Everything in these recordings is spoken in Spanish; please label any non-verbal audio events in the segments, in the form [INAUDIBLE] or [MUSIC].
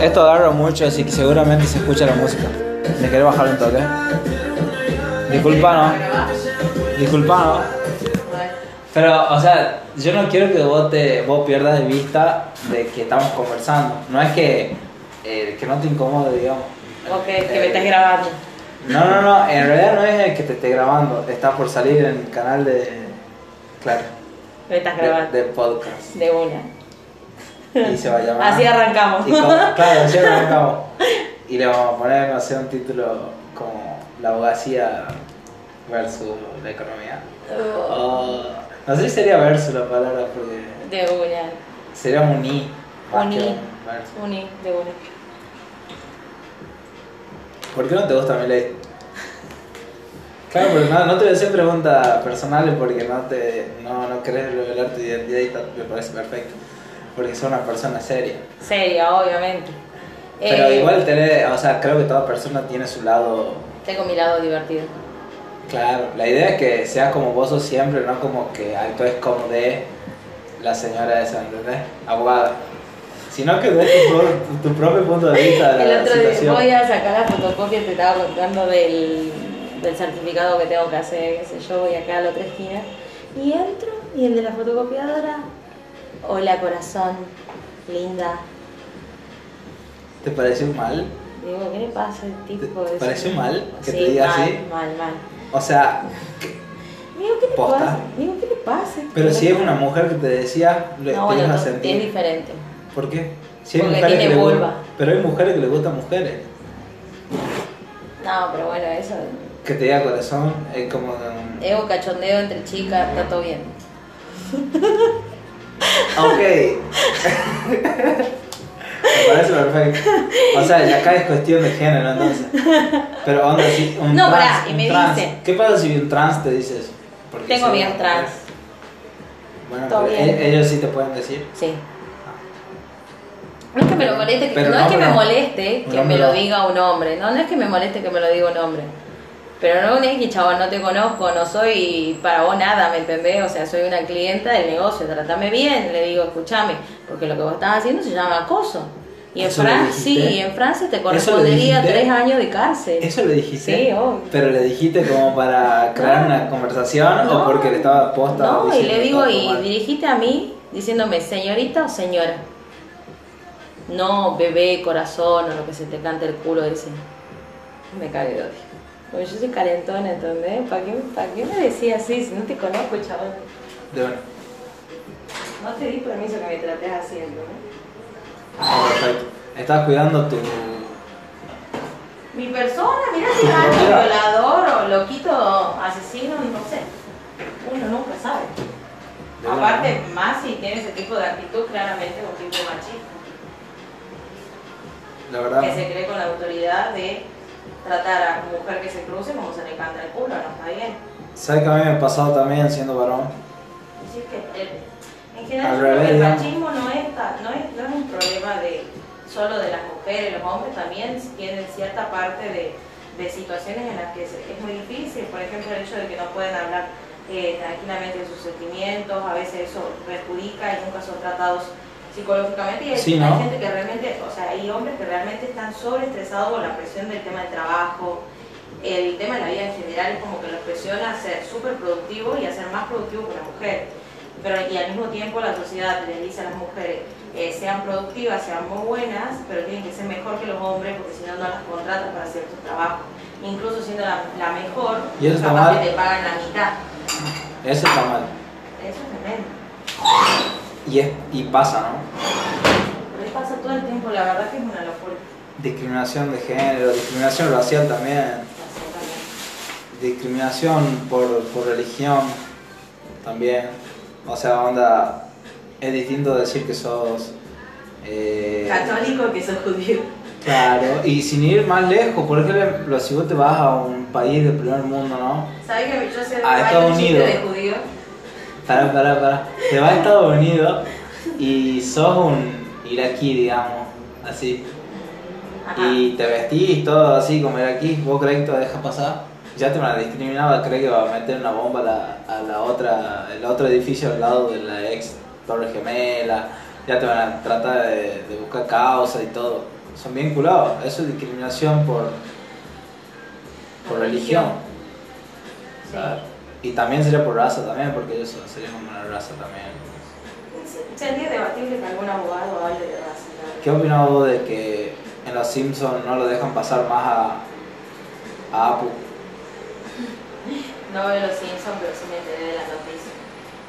Esto agarra mucho, así que seguramente se escucha la música. ¿Me querés bajar un toque? Disculpa, ¿no? Disculpa, ¿no? Pero, o sea, yo no quiero que vos, te, vos pierdas de vista de que estamos conversando. No es que, eh, que no te incomode, digamos. Ok, que me estás grabando. No, no, no, en realidad no es el que te esté grabando. Está por salir en el canal de... Claro. Me estás grabando. De, de podcast. De una. Y se va a llamar... Así arrancamos. Y como- claro, así arrancamos. [LAUGHS] Y le vamos a poner, no sé, un título como La abogacía versus la economía. O- no sé si sería versus la palabra porque De una. sería uní. más Uní. un. Uní, de una. ¿Por qué no te gusta mi ley? Claro, pero no, no te voy a hacer preguntas personales porque no te no, no querés revelar tu identidad y me parece perfecto. Porque sos una persona seria. Seria, obviamente. Pero Eh, igual tenés, o sea, creo que toda persona tiene su lado Tengo mi lado divertido. Claro, la idea es que seas como vos sos siempre, no como que actúes como de la señora esa, ¿entendés? Abogada. Sino que des tu, tu propio punto de vista de [LAUGHS] El la otro día situación. voy a sacar la fotocopia, te estaba contando del, del certificado que tengo que hacer, qué sé yo, voy acá a la otra esquina. Y entro, y el de la fotocopiadora, hola corazón, linda. ¿Te pareció mal? Digo, ¿qué le pasa al tipo? ¿Te pareció mal que Sí, te diga mal, así? Mal, mal. O sea, Digo, ¿qué le Posta. pasa? Digo, ¿qué le pasa? pero si es una mujer que te decía, le, No, te bueno, a sentir. es diferente. ¿Por qué? Si hay Porque mujeres tiene que le vulva. Pero hay mujeres que le gustan mujeres. No, pero bueno, eso. Que te diga corazón, es como. Ego cachondeo entre chicas, está todo bien. [LAUGHS] Ok. Me parece perfecto. O sea, y acá es cuestión de género, entonces. Pero onda, si un No, trans, pará, y me trans, dice- ¿Qué pasa si un trans te dices? Porque Tengo amigas trans. Bueno, Todo pero bien. e- ellos sí te pueden decir. Sí. No es que me lo moleste, que- no, no, es que me moleste que me lo diga un hombre, no, no es que me moleste que me lo diga un hombre. Pero no es que chaval, no te conozco, no soy para vos nada, ¿me entendés? O sea, soy una clienta del negocio, tratame bien, le digo, escúchame, porque lo que vos estás haciendo se llama acoso. Y en ¿Eso le Francia, sí, y en Francia te correspondería tres años de cárcel. ¿Eso le dijiste? Sí, obvio. ¿Pero le dijiste como para crear No. una conversación o porque le estaba posta No, y le digo, y mal? dirigiste a mí diciéndome señorita o señora. No bebé, corazón o lo que se te cante el culo ese. Me cagué de odio. Porque yo soy calentona, ¿entendés? ¿Para qué, ¿Para qué me decías así si no te conozco, chaval? De bueno. No te di permiso que me trates así, ¿entendés? Ah, perfecto. Estás cuidando tu. Mi persona, mira si propiedad. [LAUGHS] violador o loquito, asesino, no sé. Uno nunca sabe. de. Aparte, más si tiene ese tipo de actitud, claramente es un tipo machista. La verdad. que se cree con la autoridad de tratar a mujer que se cruce como se le canta el culo, no está bien. ¿Sabes que a mí me ha pasado también siendo varón? Decir que eh, en Al general revés, el machismo no es, no, es, no es un problema de solo de las mujeres, los hombres también tienen cierta parte de, de situaciones en las que es, es muy difícil, por ejemplo el hecho de que no pueden hablar eh, tranquilamente de sus sentimientos, a veces eso perjudica y nunca son tratados psicológicamente y hay, Sí, hay ¿no? gente que realmente, o sea, hay hombres que realmente están sobreestresados con la presión del tema del trabajo, el tema de la vida en general es como que los presiona a ser súper productivos y a ser más productivos que la mujer. Pero, y al mismo tiempo la sociedad les dice a las mujeres, eh, sean productivas, sean muy buenas, pero tienen que ser mejor que los hombres porque si no, no las contratan para ciertos trabajos. Incluso siendo la, la mejor, ¿Y eso está capaz mal? que te pagan la mitad. Eso está mal. Eso es tremendo. Y, es, y pasa, ¿no? Pero pasa todo el tiempo, la verdad que es una locura. Discriminación de género, discriminación racial también, discriminación por, por religión también. O sea, onda, es distinto decir que sos... eh, Católico que sos judío. claro, y sin ir más lejos, por ejemplo, si vos te vas a un país del primer mundo, ¿no? ¿Sabes que yo sé A Estados Unidos. de judío? Pará, pará, pará. Te vas a Estados Unidos y sos un iraquí, digamos, así. Ajá. Y te vestís todo así como iraquí, vos crees que te dejar pasar. Ya te van a discriminar, crees que va a meter una bomba a la, a la otra, el otro edificio al lado de la ex Torre Gemela. Ya te van a tratar de, de buscar causa y todo. son bien culados. Eso es discriminación por, por religión. Claro. Y también sería por raza también, porque ellos serían como una raza también. Sería debatible que algún abogado hable de raza. ¿no? ¿Qué opinás vos de que en Los Simpsons no lo dejan pasar más a, a Apu? No veo los Simpsons, pero sí me enteré de la noticia.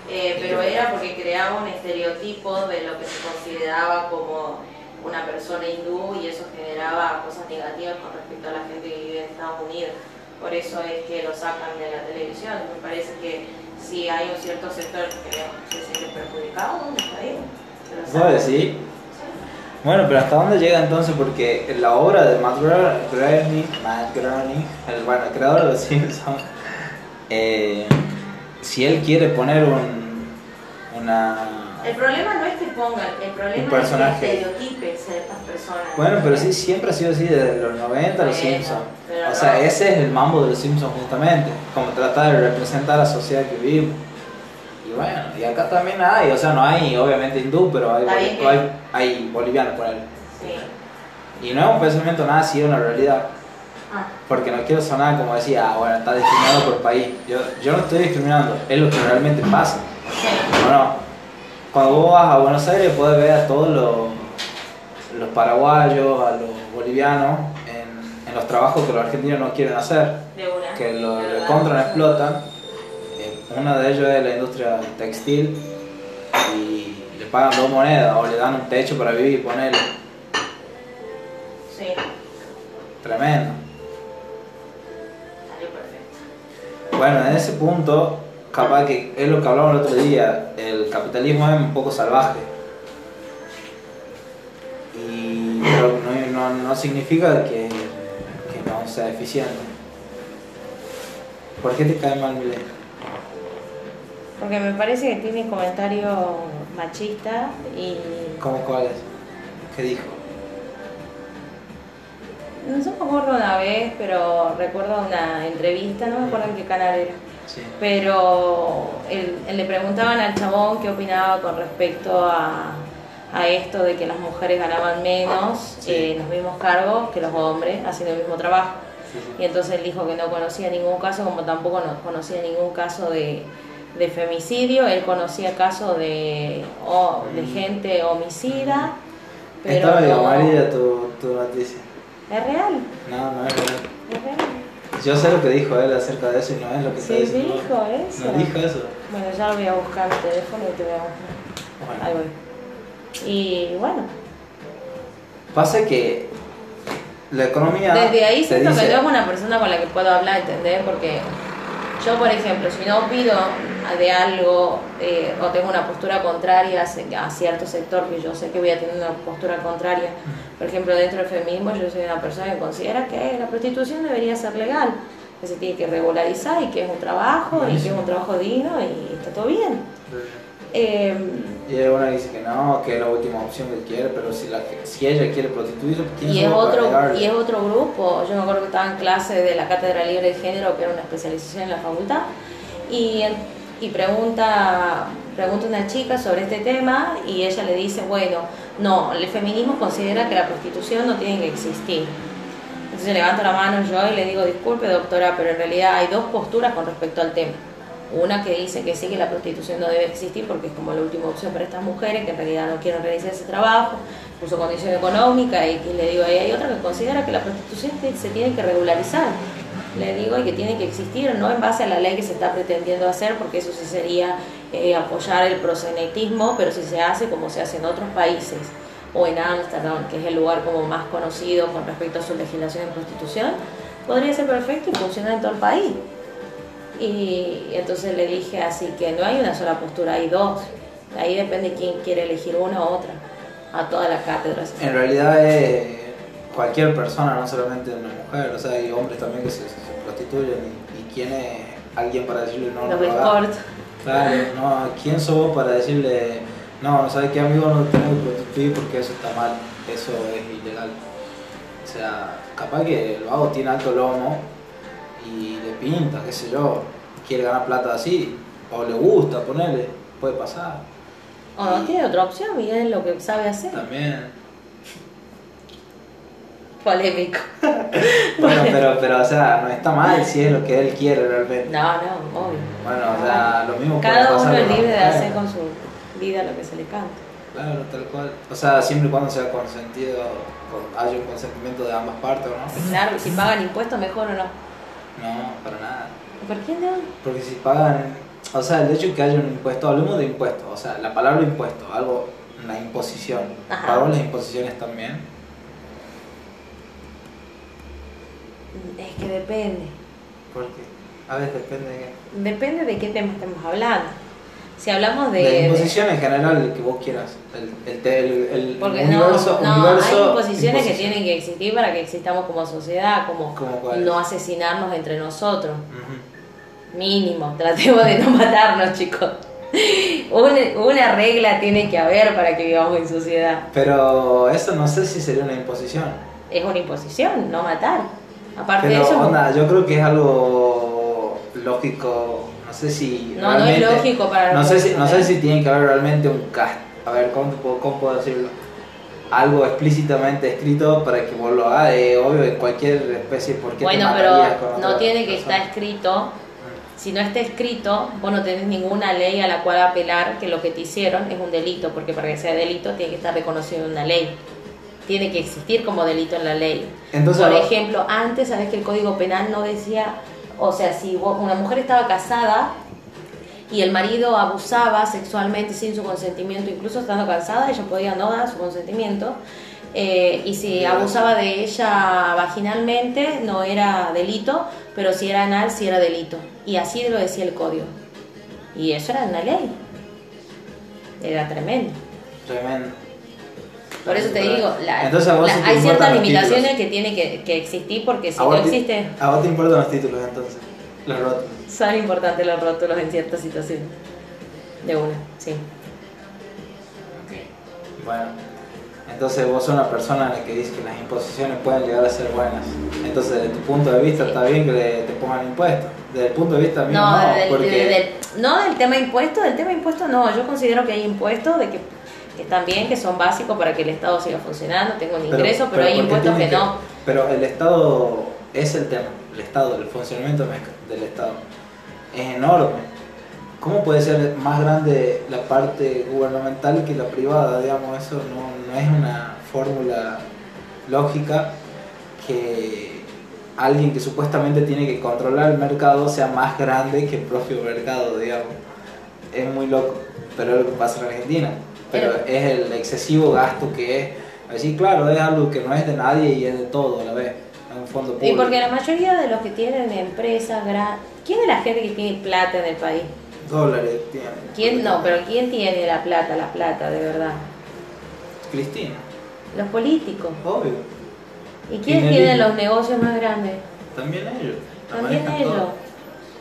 Eh, pero era porque creaba un estereotipo de lo que se consideraba como una persona hindú y eso generaba cosas negativas con respecto a la gente que vive en Estados Unidos. Por eso es que lo sacan de la televisión. Me parece que si hay un cierto sector que se siente perjudicado, está bien. que lo ¿Vos saquen. decís? Bueno, pero ¿hasta dónde llega entonces? Porque la obra de Matt Gro- Groening, Matt Groening, el, bueno, el creador de Los Simpsons, eh, si él quiere poner un, una... El problema no es que pongan, el problema es que estereotipen ciertas personas. Bueno, pero sí, siempre ha sido así desde los 90 Los Bueno, Simpsons. O sea, no. ese es el mambo de Los Simpsons justamente, como tratar de representar la sociedad que vivimos. Y bueno, y acá también hay, o sea, no hay obviamente hindú, pero hay, que- hay, hay bolivianos por ahí. Sí. Y no es un pensamiento nada así, es una realidad. Ah, Porque no quiero sonar como decía, ah, bueno, está discriminado por país. Yo, yo no estoy discriminando, es lo que realmente pasa. sí. ¿O no? Cuando vos vas a Buenos Aires puedes ver a todos los, los paraguayos, a los bolivianos en, en los trabajos que los argentinos no quieren hacer, De una. que lo, lo explotan. Eh, uno de ellos es la industria textil y le pagan dos monedas o le dan un techo para vivir, ponerle. Sí, Tremendo. salió perfecto. Bueno, en ese punto, capaz que es lo que hablamos el otro día, el capitalismo es un poco salvaje. Y pero no, no, no significa que, que no sea eficiente. ¿Por qué te cae mal Milei? Porque me parece que tiene comentarios machistas y ¿Cómo cuáles? ¿Qué dijo? no sé, me acuerdo una vez, pero recuerdo una entrevista, no me acuerdo en qué canal era. Sí. pero él, él le preguntaban al chabón qué opinaba con respecto a, a esto de que las mujeres ganaban menos Sí. eh, los mismos cargos que los hombres haciendo el mismo trabajo. Sí, sí. Y entonces él dijo que no conocía ningún caso, como tampoco no conocía ningún caso de, de femicidio, él conocía casos de, de gente homicida, pero Está medio no- amarilla tu, tu noticia. es real, No, no es real. es real. Yo sé lo que dijo él acerca de eso y no es lo que Sí, está diciendo. dijo eso. No dijo eso. Bueno, ya lo voy a buscar el teléfono y te voy a. Bueno. Ahí voy. Y bueno, Pasa que la economía. desde ahí siento que dice- no es una persona con la que puedo hablar, ¿entendés? Porque yo, por ejemplo, si no pido de algo eh, o tengo una postura contraria a cierto sector que yo sé que voy a tener una postura contraria, por ejemplo, dentro del feminismo, yo soy una persona que considera que la prostitución debería ser legal, que se tiene que regularizar y que es un trabajo y que es un trabajo digno y está todo bien. Eh, Y hay una dice que no, que es la última opción que quiere, pero si, la, si ella quiere prostituirse, ¿quién Y es, otro, y es otro grupo. Yo me acuerdo que estaba en clase de la Cátedra Libre de Género, que era una especialización en la facultad, y, y pregunta, pregunta una chica sobre este tema y ella le dice, bueno, no, el feminismo considera que la prostitución no tiene que existir. Entonces levanto la mano yo y le digo, disculpe doctora, pero en realidad hay dos posturas con respecto al tema. Una que dice que sí, que la prostitución no debe existir porque es como la última opción para estas mujeres que en realidad no quieren realizar ese trabajo por su condición económica y que le digo, y hay otra que considera que la prostitución se tiene que regularizar. Le digo y que tiene que existir, no en base a la ley que se está pretendiendo hacer, porque eso sí sería eh, apoyar el prosenetismo, pero si se hace como se hace en otros países, o en Ámsterdam, que es el lugar como más conocido con respecto a su legislación en prostitución, podría ser perfecto y funcionar en todo el país. Y entonces le dije así que no hay una sola postura, hay dos. Ahí depende quién quiere elegir una u otra. A todas las cátedras. En realidad es cualquier persona, no solamente una mujer, o sea, hay hombres también que se, se prostituyen y, y quién es alguien para decirle no, no Los lo. Claro, no, ¿quién sos vos para decirle no, no sabes qué amigo no tenemos que prostituir porque eso está mal, eso es ilegal? O sea, capaz que el vago tiene alto lomo y le pinta, qué sé yo, quiere ganar plata así, o le gusta ponerle, puede pasar. O no tiene otra opción y es lo que sabe hacer. También. Polémico. [LAUGHS] Bueno, pero, pero, o sea, no está mal si es lo que él quiere realmente. No, no, obvio. Bueno, o sea, lo mismo puede Cada pasar uno es la libre de hacer con su vida lo que se le canta. Claro, tal cual. O sea, siempre y cuando sea consentido, con, haya un consentimiento de ambas partes, ¿o ¿no? Claro, si pagan impuestos, mejor o no. No, para nada. ¿Por qué no? Porque si pagan, o sea, el hecho de que haya un impuesto, hablemos de impuesto, o sea, la palabra impuesto, algo, una imposición. Ajá. ¿Pagamos las imposiciones también? Es que depende. Porque, a ver, depende de qué. Depende de qué tema estemos hablando. Si hablamos de. De, de- imposición en general, el que vos quieras. El, el, el, el porque universo, no, no universo, hay imposiciones que tienen que existir para que existamos como sociedad, como no asesinarnos entre nosotros. Mínimo, tratemos de no [LAUGHS] matarnos, chicos. Una, una regla tiene que haber para que vivamos en sociedad. Pero eso no sé si sería una imposición. Es una imposición, no matar. Aparte de Pero eso, onda, yo creo que es algo lógico, no sé si No, no es lógico para no sé si no sé nosotros, ¿eh? si tiene que haber realmente un cast, a ver cómo, te puedo, cómo puedo decirlo, algo explícitamente escrito para que vos lo hagas, eh, obvio en cualquier especie, ¿por qué te bueno, matarías pero no tiene que persona? estar escrito. Si no está escrito, vos no tenés ninguna ley a la cual apelar que lo que te hicieron es un delito, porque para que sea delito tiene que estar reconocido en una ley. Tiene que existir como delito en la ley. Entonces, Por ejemplo, antes, sabes que el Código Penal no decía, o sea, si una mujer estaba casada y el marido abusaba sexualmente sin su consentimiento, incluso estando casada, ella podía no dar su consentimiento. eh, y si abusaba de ella vaginalmente no era delito, pero si era anal sí era delito. Y así lo decía el código. Y eso era una ley. Era tremendo. Tremendo. Por eso te digo, la- Entonces, a vos la- sí te hay ciertas limitaciones que tienen que, que existir porque si ¿A no te- existe, ¿A vos te importan los títulos entonces? Los rótulos. son importantes los rótulos en ciertas situaciones. De una, sí. Bueno, entonces vos sos una persona en la que dice que las imposiciones pueden llegar a ser buenas. Entonces, desde tu punto de vista, Sí. está bien que le- te pongan impuestos. Desde el punto de vista mío, No, no, del, porque... del- del- no del tema impuesto, del tema impuesto no. Yo considero que hay impuestos de que, que están bien, que son básicos para que el Estado siga funcionando, tengo un ingreso, pero, hay ¿por qué impuestos que, no. Pero el Estado es el tema, el Estado, el funcionamiento del Estado es enorme. ¿Cómo puede ser más grande la parte gubernamental que la privada? Digamos, eso no, no es una fórmula lógica que alguien que supuestamente tiene que controlar el mercado sea más grande que el propio mercado, digamos. Es muy loco, pero es lo que pasa en Argentina. Pero Pero- es el excesivo gasto que es. Así, claro, es algo que no es de nadie y es de todo a la vez. Es un fondo Y público. porque la mayoría de los que tienen empresas grandes... ¿Quién es la gente que tiene plata en el país? Dólares tiene. ¿Quién no? Pero ¿quién tiene la plata, la plata, de verdad? Cristina, Los políticos. obvio. ¿Y quiénes Tiene los negocios más grandes? También ellos. También ellos. todo.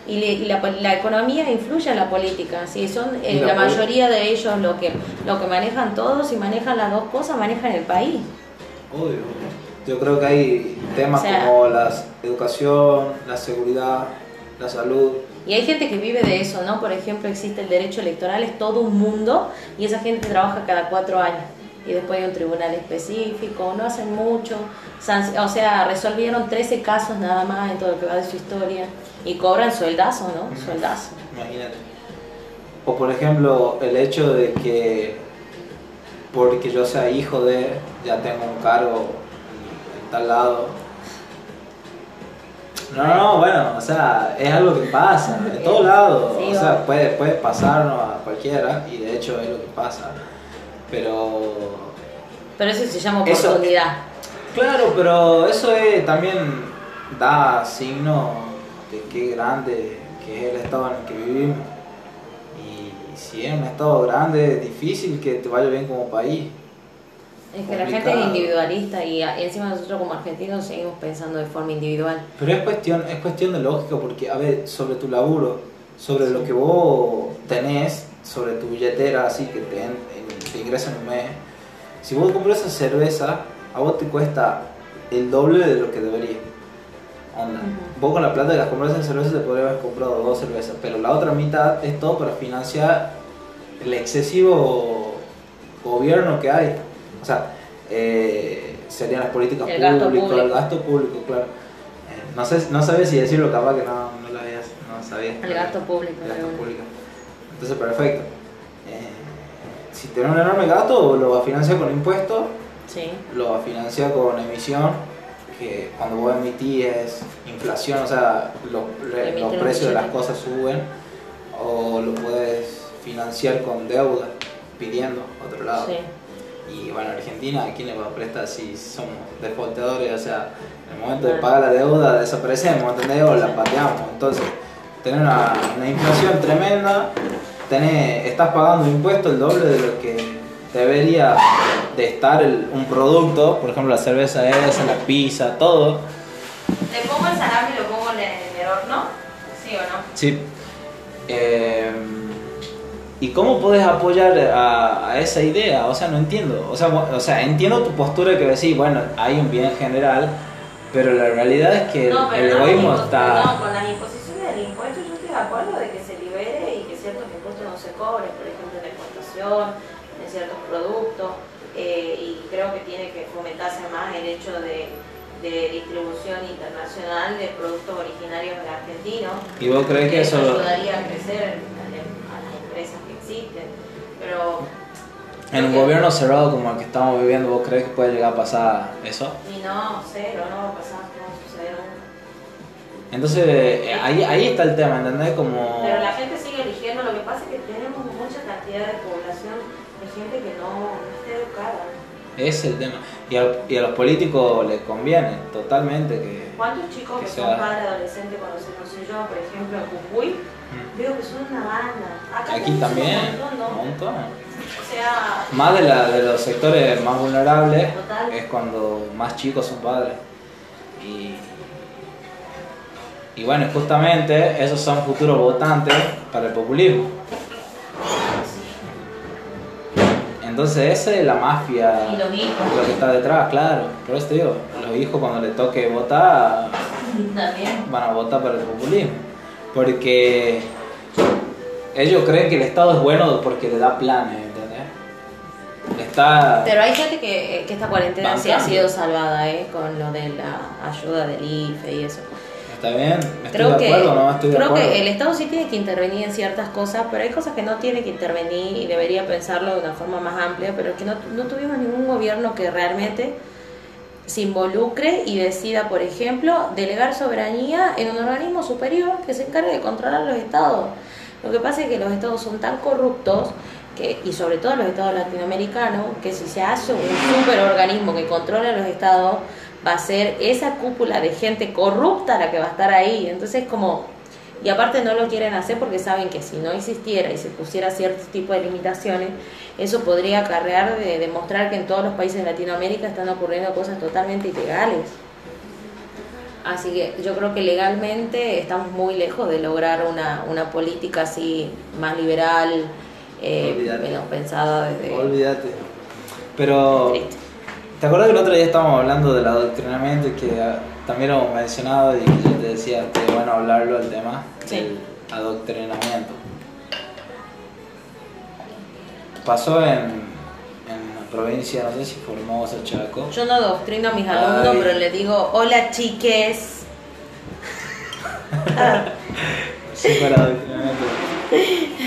Y, le- y la, la economía influye en la política. Si son eh, la mayoría de ellos lo que lo que manejan todos y manejan las dos cosas, manejan el país. Obvio. Yo creo que hay temas O sea- como la educación, la seguridad, la salud. Y hay gente que vive de eso, ¿no? Por ejemplo, existe el derecho electoral, es todo un mundo y esa gente trabaja cada cuatro años. Y después hay un tribunal específico, no hacen mucho. San- O sea, resolvieron 13 casos nada más en todo lo que va de su historia. Y cobran sueldazo, ¿no? Sueldazo. Imagínate. O por ejemplo, el hecho de que porque yo sea hijo de, ya tengo un cargo en, tal lado. No, no, no, bueno, o sea, es algo que pasa, de [LAUGHS] todos lados. Sí, o sea, puede, puede pasarnos a cualquiera, y de hecho es lo que pasa. Pero Pero eso se llama Eso- oportunidad. Claro, pero eso es- también da signo de qué grande que es el estado en el que vivimos. Y si es un estado grande, es difícil que te vaya bien como país. Es que la gente es individualista y, encima nosotros como argentinos seguimos pensando de forma individual. Pero es cuestión, es cuestión de lógica porque, a ver, sobre tu laburo, sobre lo que vos tenés, sobre tu billetera, así que te, te ingresa en un mes, si vos compras esa cerveza, a vos te cuesta el doble de lo que debería. Onda. Ujú. Vos con la plata de las compras esa cerveza te podrías haber comprado dos cervezas, pero la otra mitad es todo para financiar el excesivo gobierno que hay. O sea, eh, serían las políticas públicas, el gasto público, claro. Eh, no sé, no sabes si decirlo, capaz que no, no lo habías, no sabías. El gasto público. El gasto público. Entonces, perfecto. Eh, si tenés un enorme gasto, lo va a financiar con impuestos, Sí. lo va a financiar con emisión, que cuando vos emitís inflación, o sea, los, re- los precios de las cosas suben, o lo puedes financiar con deuda, pidiendo otro lado. Sí. Y bueno, Argentina, ¿a quién le va a prestar si somos defaultadores? O sea, en el momento de pagar la deuda desaparecemos, ¿entendés? O la pateamos. Entonces, tener una, una inflación tremenda, tenés, estás pagando impuestos el doble de lo que debería de estar el- un producto, por ejemplo la cerveza esa, la pizza, todo. Le pongo el salami y lo pongo en el, en el horno. ¿Sí o no? Sí. Eh, ¿Y cómo puedes apoyar a, a esa idea? O sea, no entiendo. O sea, o sea, entiendo tu postura que decís, bueno, hay un bien general, pero la realidad es que el- No, el egoísmo está... no, con las imposiciones del impuesto yo estoy de acuerdo de que se libere y que ciertos impuestos no se cobren, por ejemplo la exportación, ciertos productos, eh, y creo que tiene que fomentarse más el hecho de, de distribución internacional de productos originarios de argentinos. ¿Y vos crees que eso... ayudaría a crecer a a las empresas que existen, pero En un gobierno cerrado como el que estamos viviendo, ¿vos crees que puede llegar a pasar eso? y no, cero, no va a pasar, no va a suceder nunca. Entonces, eh, ahí, ahí está el tema, ¿entendés? Como... Pero la gente sigue eligiendo, lo que pasa es que tenemos mucha cantidad de población gente que no, no está educada. Ese es el tema. Y a, y a los políticos les conviene totalmente que... ¿Cuántos chicos Que son padres adolescentes cuando se conocí yo, por ejemplo, en Jujuy, veo que son una banda? Acá Aquí también, Un montón, ¿no? un montón. O sea, Más de, la, de los sectores más vulnerables Total. es cuando más chicos son padres. Y, y bueno, justamente esos son futuros votantes para el populismo. Entonces esa es la mafia y los hijos lo que está detrás, claro. Por eso te digo, los hijos cuando les toque votar [LAUGHS] también. van a votar para el populismo. Porque ellos creen que el Estado es bueno porque le da planes, ¿entendés? Está... Pero hay gente que, que esta cuarentena sí ha sido salvada, ¿eh? Con lo de la ayuda del IFE y eso. ¿Está bien? ¿Estoy Creo de que, acuerdo o no estoy de creo acuerdo? que el Estado sí tiene que intervenir en ciertas cosas, pero hay cosas que no tiene que intervenir y debería pensarlo de una forma más amplia, pero que no, no tuvimos ningún gobierno que realmente se involucre y decida, por ejemplo, delegar soberanía en un organismo superior que se encargue de controlar los estados. Lo que pasa es que los estados son tan corruptos que, y sobre todo los estados latinoamericanos, que si se hace un superorganismo que controla los estados, va a ser esa cúpula de gente corrupta la que va a estar ahí. Entonces, como. Y aparte no lo quieren hacer porque saben que si no existiera y se pusiera cierto tipo de limitaciones, eso podría acarrear de demostrar que en todos los países de Latinoamérica están ocurriendo cosas totalmente ilegales. Así que yo creo que legalmente estamos muy lejos de lograr una, una política así más liberal, eh, menos pensada desde... Olvídate. Pero, Triste. ¿Te acuerdas que el otro día estábamos hablando del adoctrinamiento y que ah, también lo hemos mencionado y que yo te decía que bueno hablarlo el tema Sí. del adoctrinamiento? Pasó en, en la provincia, no sé si Formosa, Chaco. Yo no adoctrino a mis alumnos, Ay. pero le digo, hola chiques. [LAUGHS] Sí, fuera adoctrinamiento.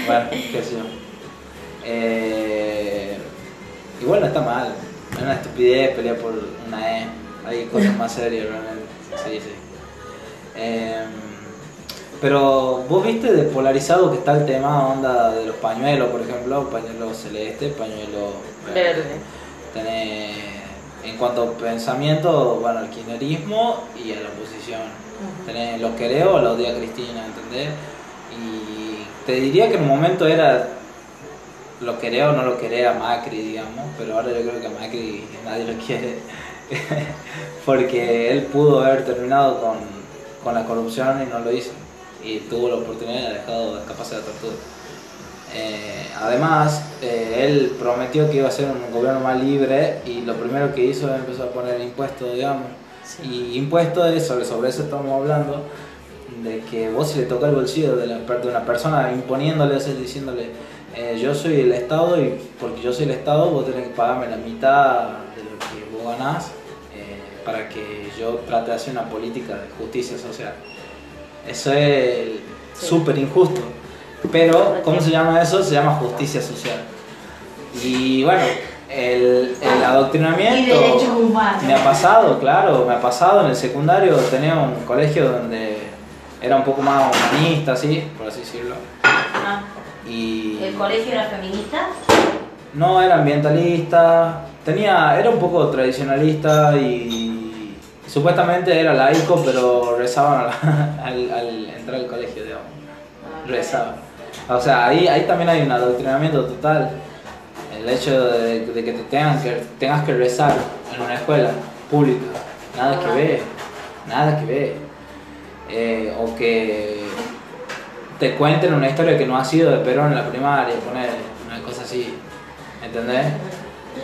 Bueno, qué sé yo. Eh, igual no está mal. Es una estupidez pelear por una E. Hay cosas más serias realmente. Sí, sí. Eh, pero vos viste de polarizado que está el tema onda de los pañuelos, por ejemplo, pañuelo celeste, pañuelo Verde. Tenés, en cuanto a pensamiento, bueno, al kirchnerismo y a la oposición. Tenés los quereo o la odia Cristina, ¿entendés? Y te diría que en un momento era lo quería o no lo quería a Macri, digamos, pero ahora yo creo que a Macri nadie lo quiere. [LAUGHS] Porque él pudo haber terminado con, con la corrupción y no lo hizo. Y tuvo la oportunidad y ha dejado de escaparse de la tortura. Eh, además, eh, él prometió que iba a ser un gobierno más libre y lo primero que hizo es empezar a poner impuestos, digamos. Y impuestos es, sobre, sobre eso estamos hablando, de que vos si le toca el bolsillo de, la de una persona imponiéndole, o sea, diciéndole, eh, yo soy el Estado y porque yo soy el Estado vos tenés que pagarme la mitad de lo personas eh, para que yo trate de hacer una política de justicia social. Eso es Sí. súper injusto. Pero, ¿cómo se llama eso? Se llama justicia social. Y bueno, el, el adoctrinamiento... Y derechos humanos. Me ha pasado, claro, me ha pasado en el secundario, tenía un colegio donde era un poco más humanista, así, por así decirlo. Y ¿El colegio era feminista? no era ambientalista, tenía, era un poco tradicionalista y supuestamente era laico, pero rezaban al, [LAUGHS] al- al entrar al colegio, digamos. Ah, Rezaban. O sea, ahí, ahí también hay un adoctrinamiento total. El hecho de, de que te tengan que tengas que rezar en una escuela pública, nada que ver, nada que ver. Eh, o que te cuenten una historia que no ha sido de Perón en la primaria, poner una cosa así, ¿entendés?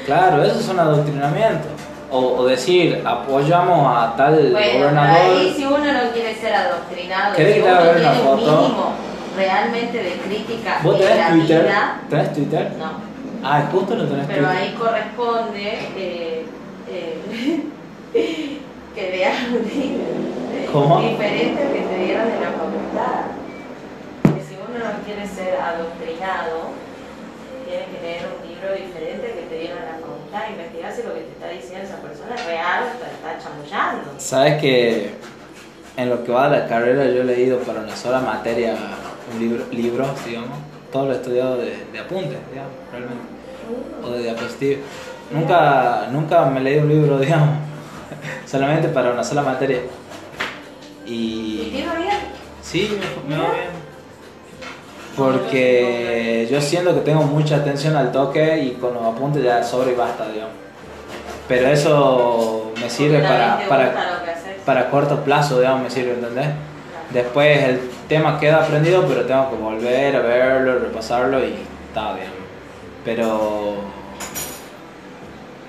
Claro, eso es un adoctrinamiento. O, o decir, apoyamos a tal Bueno, pero gobernador. ahí si uno no quiere ser adoctrinado, ¿Querés si que uno tiene un mínimo realmente de crítica ¿Vos en la tenés Twitter? vida, ¿Tenés Twitter? no. Ah, justo no tenés Pero Twitter. ahí corresponde eh, eh, [LAUGHS] que veas un ¿Cómo? diferente que te dieron en la facultad. No quiere ser adoctrinado, tiene que leer un libro diferente que te dieron la facultad, investigar si lo que te está diciendo esa persona es real o te está chamullando. Sabes que en lo que va de la carrera yo he leído para una sola materia un libro, libros, digamos, todo lo he estudiado de, de apuntes, digamos, realmente, o de diapositivas. Nunca, nunca me leí un libro, [LAUGHS] digamos, solamente para una sola materia. ¿Y te iba bien? sí, me, me va bien. Porque yo siento que tengo mucha atención al toque y con los apuntes ya sobra y basta, digamos. Pero eso me sirve para, para, corto plazo, digamos, me sirve, ¿entendés? Después el tema queda aprendido, pero tengo que volver a verlo, repasarlo y está bien. Pero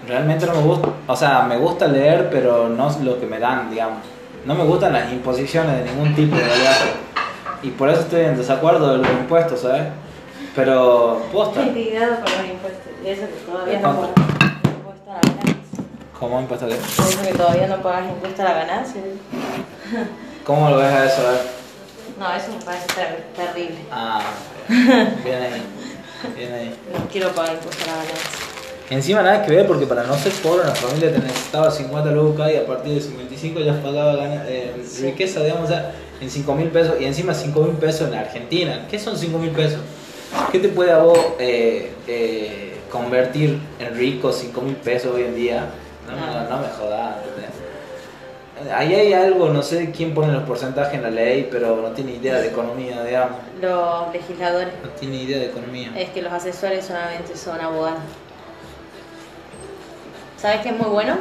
realmente no me gusta, o sea, me gusta leer, pero no lo que me dan, digamos. No me gustan las imposiciones de ningún tipo, de realidad. Y por eso estoy en desacuerdo de los impuestos, ¿sabes? Pero, posta, Estoy indignado con los impuestos. Y eso que todavía no pagas impuesto a la ganancia. ¿cómo impuesto qué? Eso que todavía no pagas impuesto a la ganancia. ¿Cómo lo ves a eso? A ver. No, eso me parece ter- terrible. Ah, bien ahí, bien ahí. No quiero pagar impuesto a la ganancia. Encima nada que ver porque para no ser pobre una familia te necesitaba 50 lucas y a partir de 55 ya pagaba eh, riqueza, digamos, o sea, en 5 mil pesos y encima 5 mil pesos en la Argentina. ¿Qué son 5 mil pesos? ¿Qué te puede a vos eh, eh, convertir en rico 5 mil pesos hoy en día? No, no, no me jodas. ¿entendés? Ahí hay algo, no sé quién pone los porcentajes en la ley, pero no tiene idea de economía, digamos. Los legisladores. No tiene idea de economía. Es que los asesores solamente son abogados. ¿Sabes qué es muy bueno?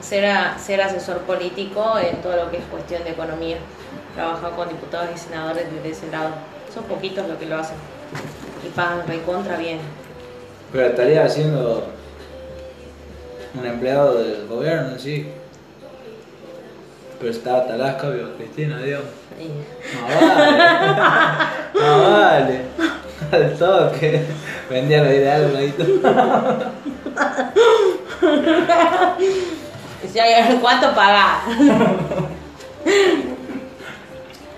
Ser, a- ser asesor político en todo lo que es cuestión de economía. Trabajar con diputados y senadores desde ese lado. Son poquitos los que lo hacen. Y pagan recontra bien. Pero estaría siendo un empleado del gobierno, sí. Pero estaba Talasca, vio Cristina, Dios. Y- No vale. [LAUGHS] No vale. Al toque. Vendía lo ideal, ahí [LAUGHS] Decía, ¿cuánto pagás?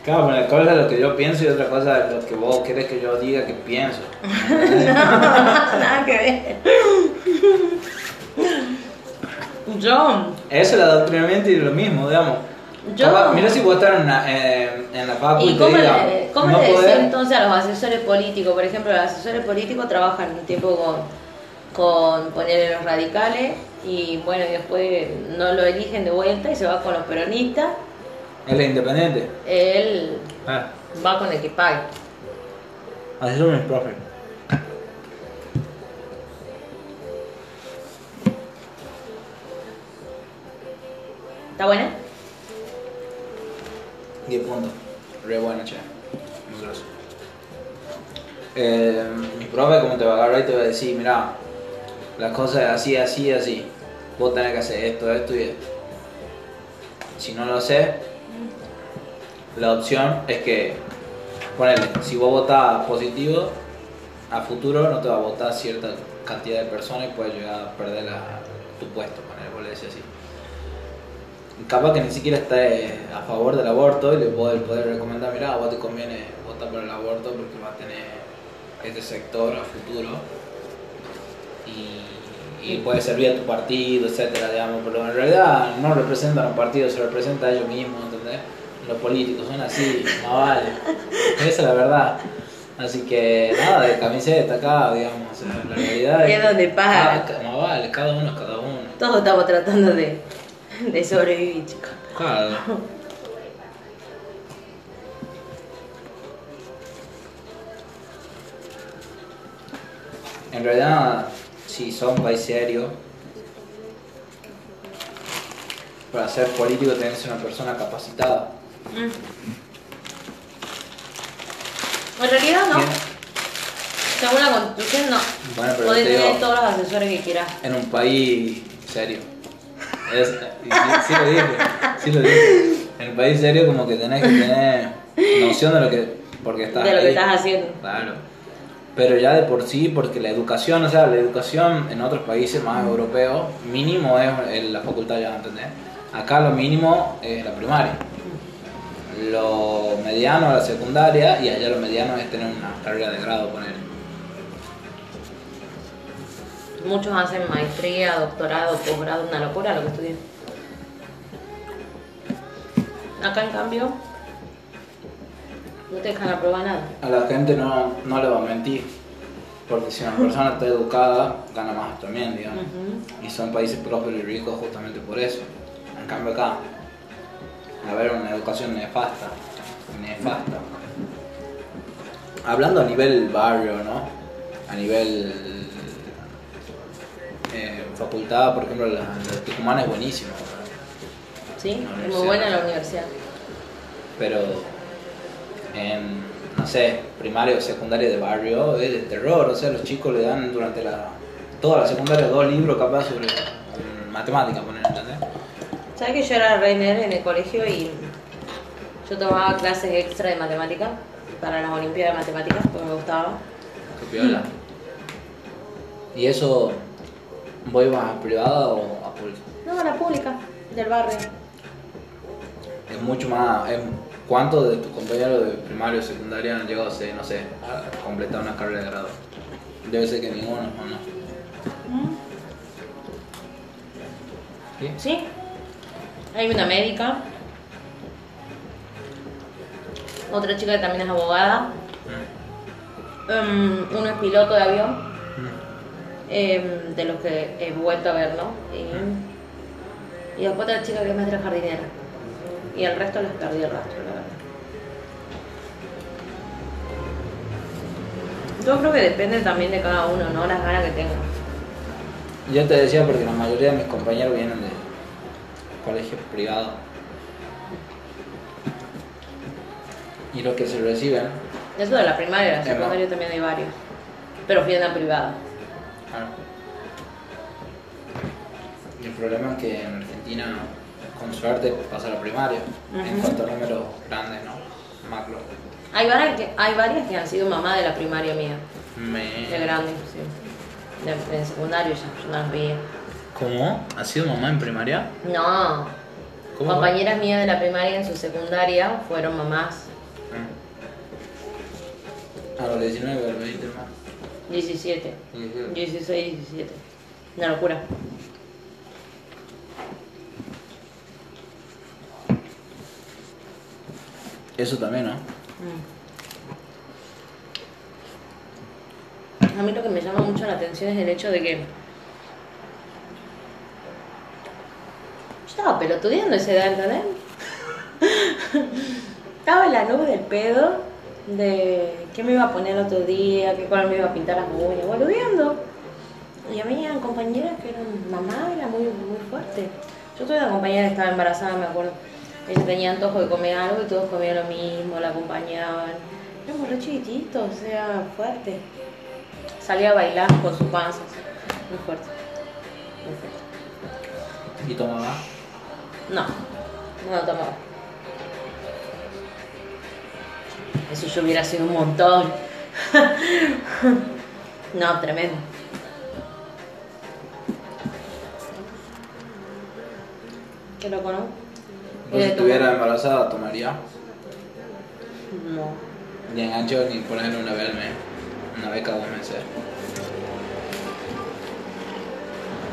Claro, pero una cosa es lo que yo pienso y otra cosa es lo que vos querés que yo diga que pienso. [LAUGHS] Nada que ver. Yo, Eso es el adoctrinamiento y lo mismo, digamos. Yo- mira si vos estás en, la- en, en la facu y, ¿y te cómo, diga, le, cómo no le decís entonces a los asesores políticos? Por ejemplo, los asesores políticos trabajan un tiempo con, con ponerle los radicales y bueno, y después no lo eligen de vuelta y se va con los peronistas. Él es independiente. Él Ah, va con el que pague. así son mis profes. ¿Está buena? 10 puntos. Re bueno, che. Muy grosso. Eh, mi profe, como te va a agarrar y te va a decir, mira, las cosas es así, así, así. Vos tenés que hacer esto, esto y esto. Si no lo sé, la opción es que, ponele, si vos votás positivo, a futuro no te va a votar cierta cantidad de personas y puedes llegar a perder tu puesto, poner, vos le decís así. Capaz que ni siquiera está eh, a favor del aborto y le puede poder recomendar, mira, a vos te conviene votar por el aborto porque va a tener este sector a futuro y, y puede servir a tu partido, etcétera, digamos, pero en realidad no representan a un partido, se representa a ellos mismos, ¿entendés? Los políticos son así, más vale. [LAUGHS] Esa es la verdad. Así que nada, de camiseta acá, digamos, o sea, la realidad [LAUGHS] es donde paga. Cada- Más vale, cada uno es cada uno. Todos estamos tratando de, de sobrevivir, chicos. Claro. [LAUGHS] En realidad, si son un país serio, para ser político tenés que ser una persona capacitada. Mm. En realidad no. Bien. Según la constitución no. Bueno, pero Podés digo- tener todos los asesores que quieras. En un país serio. Es, sí, lo dije, sí lo dije. En un país serio como que tenés que tener noción de lo que... Porque estás De lo que estás haciendo. Claro. Pero ya de por sí, porque la educación, o sea, la educación en otros países más europeos, mínimo es en la facultad, ya ¿entendés? Acá lo mínimo es la primaria. Lo mediano es la secundaria y allá lo mediano es tener una carrera de grado, poner. Muchos hacen maestría, doctorado, posgrado, una locura lo que estudian. Acá en cambio, no te dejan aprobar nada. A la gente no, no le va a mentir, porque si una persona está educada, gana más también, digamos. Y son países prósperos y ricos justamente por eso. En cambio acá, a ver, una educación nefasta, nefasta. Hablando a nivel barrio, ¿no? A nivel eh, facultad, por ejemplo, la, la Tucumán es buenísima, Sí, muy buena la universidad. pero en, no sé, primaria o secundaria de barrio es de terror, o sea, los chicos le dan durante la, toda la secundaria dos libros capaz sobre matemáticas, poner, ¿entendés? ¿Sabes que yo era re nerd en el colegio y yo tomaba clases extra de matemática para las Olimpiadas de Matemáticas porque me gustaba? Qué piola. ¿Y eso, vos ibas a privada o a pública? No, la pública, del barrio. Es mucho más, es, ¿cuántos de tus compañeros de primaria o secundaria han llegado a ser, no sé, a completar una carrera de grado? Debe ser que ninguno, ¿o no? ¿Sí? Sí. Hay una médica. Otra chica que también es abogada. Um, uno es piloto de avión. Mm. em, de los que he vuelto a ver, ¿no? Y, y después otra chica que es maestra jardinera. Y el resto les perdí el rastro, la verdad. Yo creo que depende también de cada uno, ¿no? Las ganas que tenga. Yo te decía porque la mayoría de mis compañeros vienen de colegios privados. Y los que se reciben, Eso de la primaria, la secundaria también hay varios. Pero fui a privada. claro. Y el problema es que en Argentina, con suerte, pasa la primaria. En Ujú. cuanto a números grandes, ¿no? Macro. Hay varias, que, hay varias que han sido mamá de la primaria mía, Me... de grande, sí. De, en secundario ya, yo no las veía. ¿Cómo? ¿Has sido mamá en primaria? No, ¿Cómo? compañeras mías de la primaria en su secundaria fueron mamás. Ah. A los 19, a los 20 más. 17, 16, 17. Una locura. Eso también, ¿no? A mí lo que me llama mucho la atención es el hecho de que. Estaba pelotudeando a esa edad, ¿entendés? [LAUGHS] estaba en la nube del pedo de qué me iba a poner el otro día, qué color me iba a pintar las uñas, boludeando. Y había compañeras que eran mamá, era muy, muy fuerte. Yo tuve una compañera que estaba embarazada, me acuerdo. Ella tenía antojo de comer algo y todos comían lo mismo, la acompañaban. Éramos re chiquititos, o sea, fuerte. Salía a bailar con sus panzas. Muy fuerte. Muy fuerte. ¿Y tomaba? No, no tomaba. Eso yo hubiera sido un montón. [LAUGHS] no, tremendo. Qué loco, ¿no? Si Eh, estuviera embarazada, tomaría. No. Ni engancho ni ponerle una vez al mes. Una vez cada dos meses.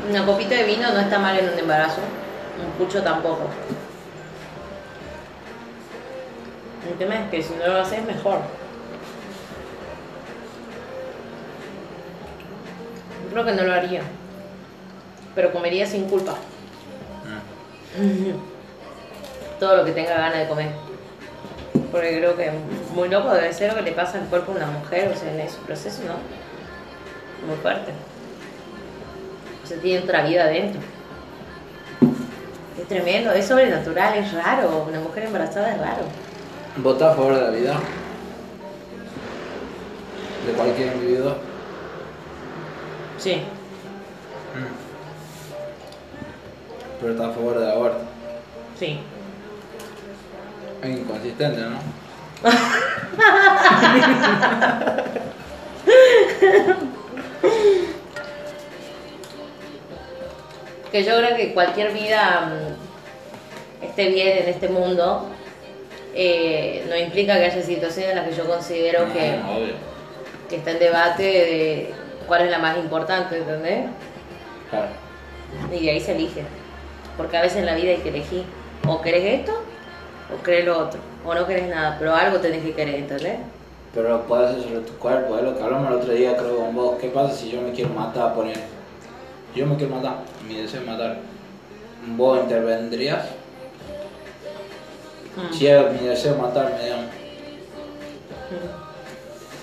Una copita de vino no está mal en un embarazo. Un pucho tampoco. El tema es que si no lo haces, mejor. Yo creo que no lo haría. Pero comería sin culpa. Mm. [LAUGHS] Todo lo que tenga ganas de comer. Porque creo que muy loco debe ser lo que le pasa al cuerpo a una mujer, o sea, en ese proceso, ¿no? Muy fuerte. O sea, tiene otra vida adentro. Es tremendo, es sobrenatural, es raro. Una mujer embarazada es raro. ¿Votás a favor de la vida? ¿De cualquier individuo? Sí. Mm. Pero estás a favor del aborto. Sí. Es inconsistente, ¿no? [LAUGHS] Que yo creo que cualquier vida mm, esté bien en este mundo eh, no implica que haya situaciones en las que yo considero que, No, obvio. que está en debate de cuál es la más importante, ¿entendés? Claro. Y de ahí se elige. Porque a veces en la vida hay que elegir. O querés esto, o querés lo otro. O no querés nada, pero algo tenés que querer, ¿entendés? Pero puedes hacer sobre tu cuerpo, es lo que hablamos el otro día, creo, con vos. ¿Qué pasa si yo me quiero matar, poner? Yo me quiero matar, mi deseo es matar. ¿Vos intervendrías? Mm. Si es mi deseo matarme, digamos.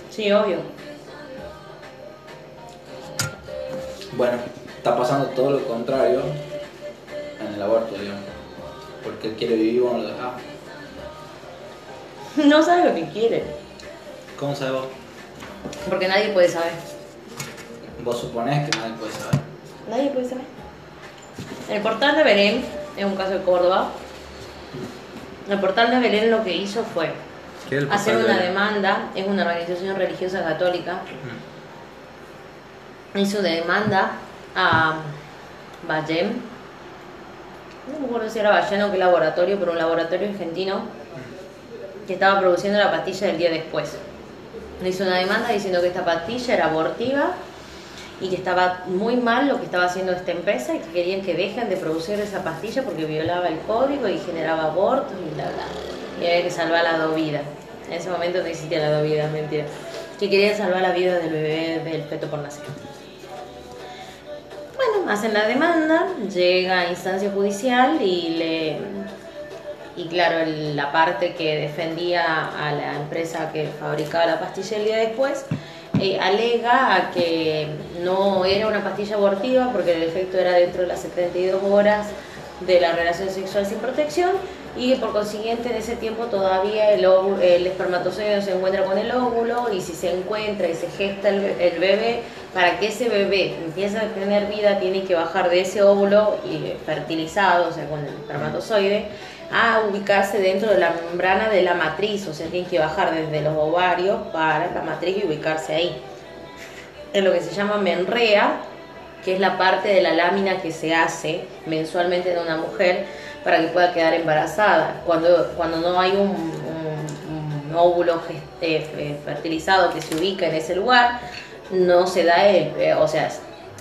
Sí, obvio. Bueno, está pasando todo lo contrario en el aborto, digamos. Porque él quiere vivir, vos no lo dejás. [LAUGHS] No sabes lo que quiere. ¿Cómo sabes vos? Porque nadie puede saber. Vos suponés que nadie puede saber. Nadie puede saber. El portal de Belén, es un caso de Córdoba. El portal de Belén lo que hizo fue ¿Qué es el hacer de una demanda, es una organización religiosa católica, hizo una demanda a Bayem, no me acuerdo si era Bayem o qué laboratorio, pero un laboratorio argentino que estaba produciendo la pastilla del día después. Le hizo una demanda diciendo que esta pastilla era abortiva y que estaba muy mal lo que estaba haciendo esta empresa y que querían que dejen de producir esa pastilla porque violaba el código y generaba abortos y bla bla. Y había que salvar las dos vidas. En ese momento no existía las dos vidas, mentira. Que querían salvar la vida del bebé, del feto por nacer. Bueno, hacen la demanda, llega a instancia judicial y le y claro, el- la parte que defendía a la empresa que fabricaba la pastilla el día después eh, alega a que no era una pastilla abortiva porque el efecto era dentro de las 72 horas de la relación sexual sin protección y por consiguiente en ese tiempo todavía el, el espermatozoide se encuentra con el óvulo y si se encuentra y se gesta el bebé, para que ese bebé empiece a tener vida tiene que bajar de ese óvulo y fertilizado, o sea, con el espermatozoide, a ubicarse dentro de la membrana de la matriz, o sea, tiene que bajar desde los ovarios para la matriz y ubicarse ahí. Es lo que se llama menrea, que es la parte de la lámina que se hace mensualmente en una mujer para que pueda quedar embarazada. Cuando, cuando no hay un, óvulo eh, eh, fertilizado que se ubica en ese lugar, no se da el, eh, o sea,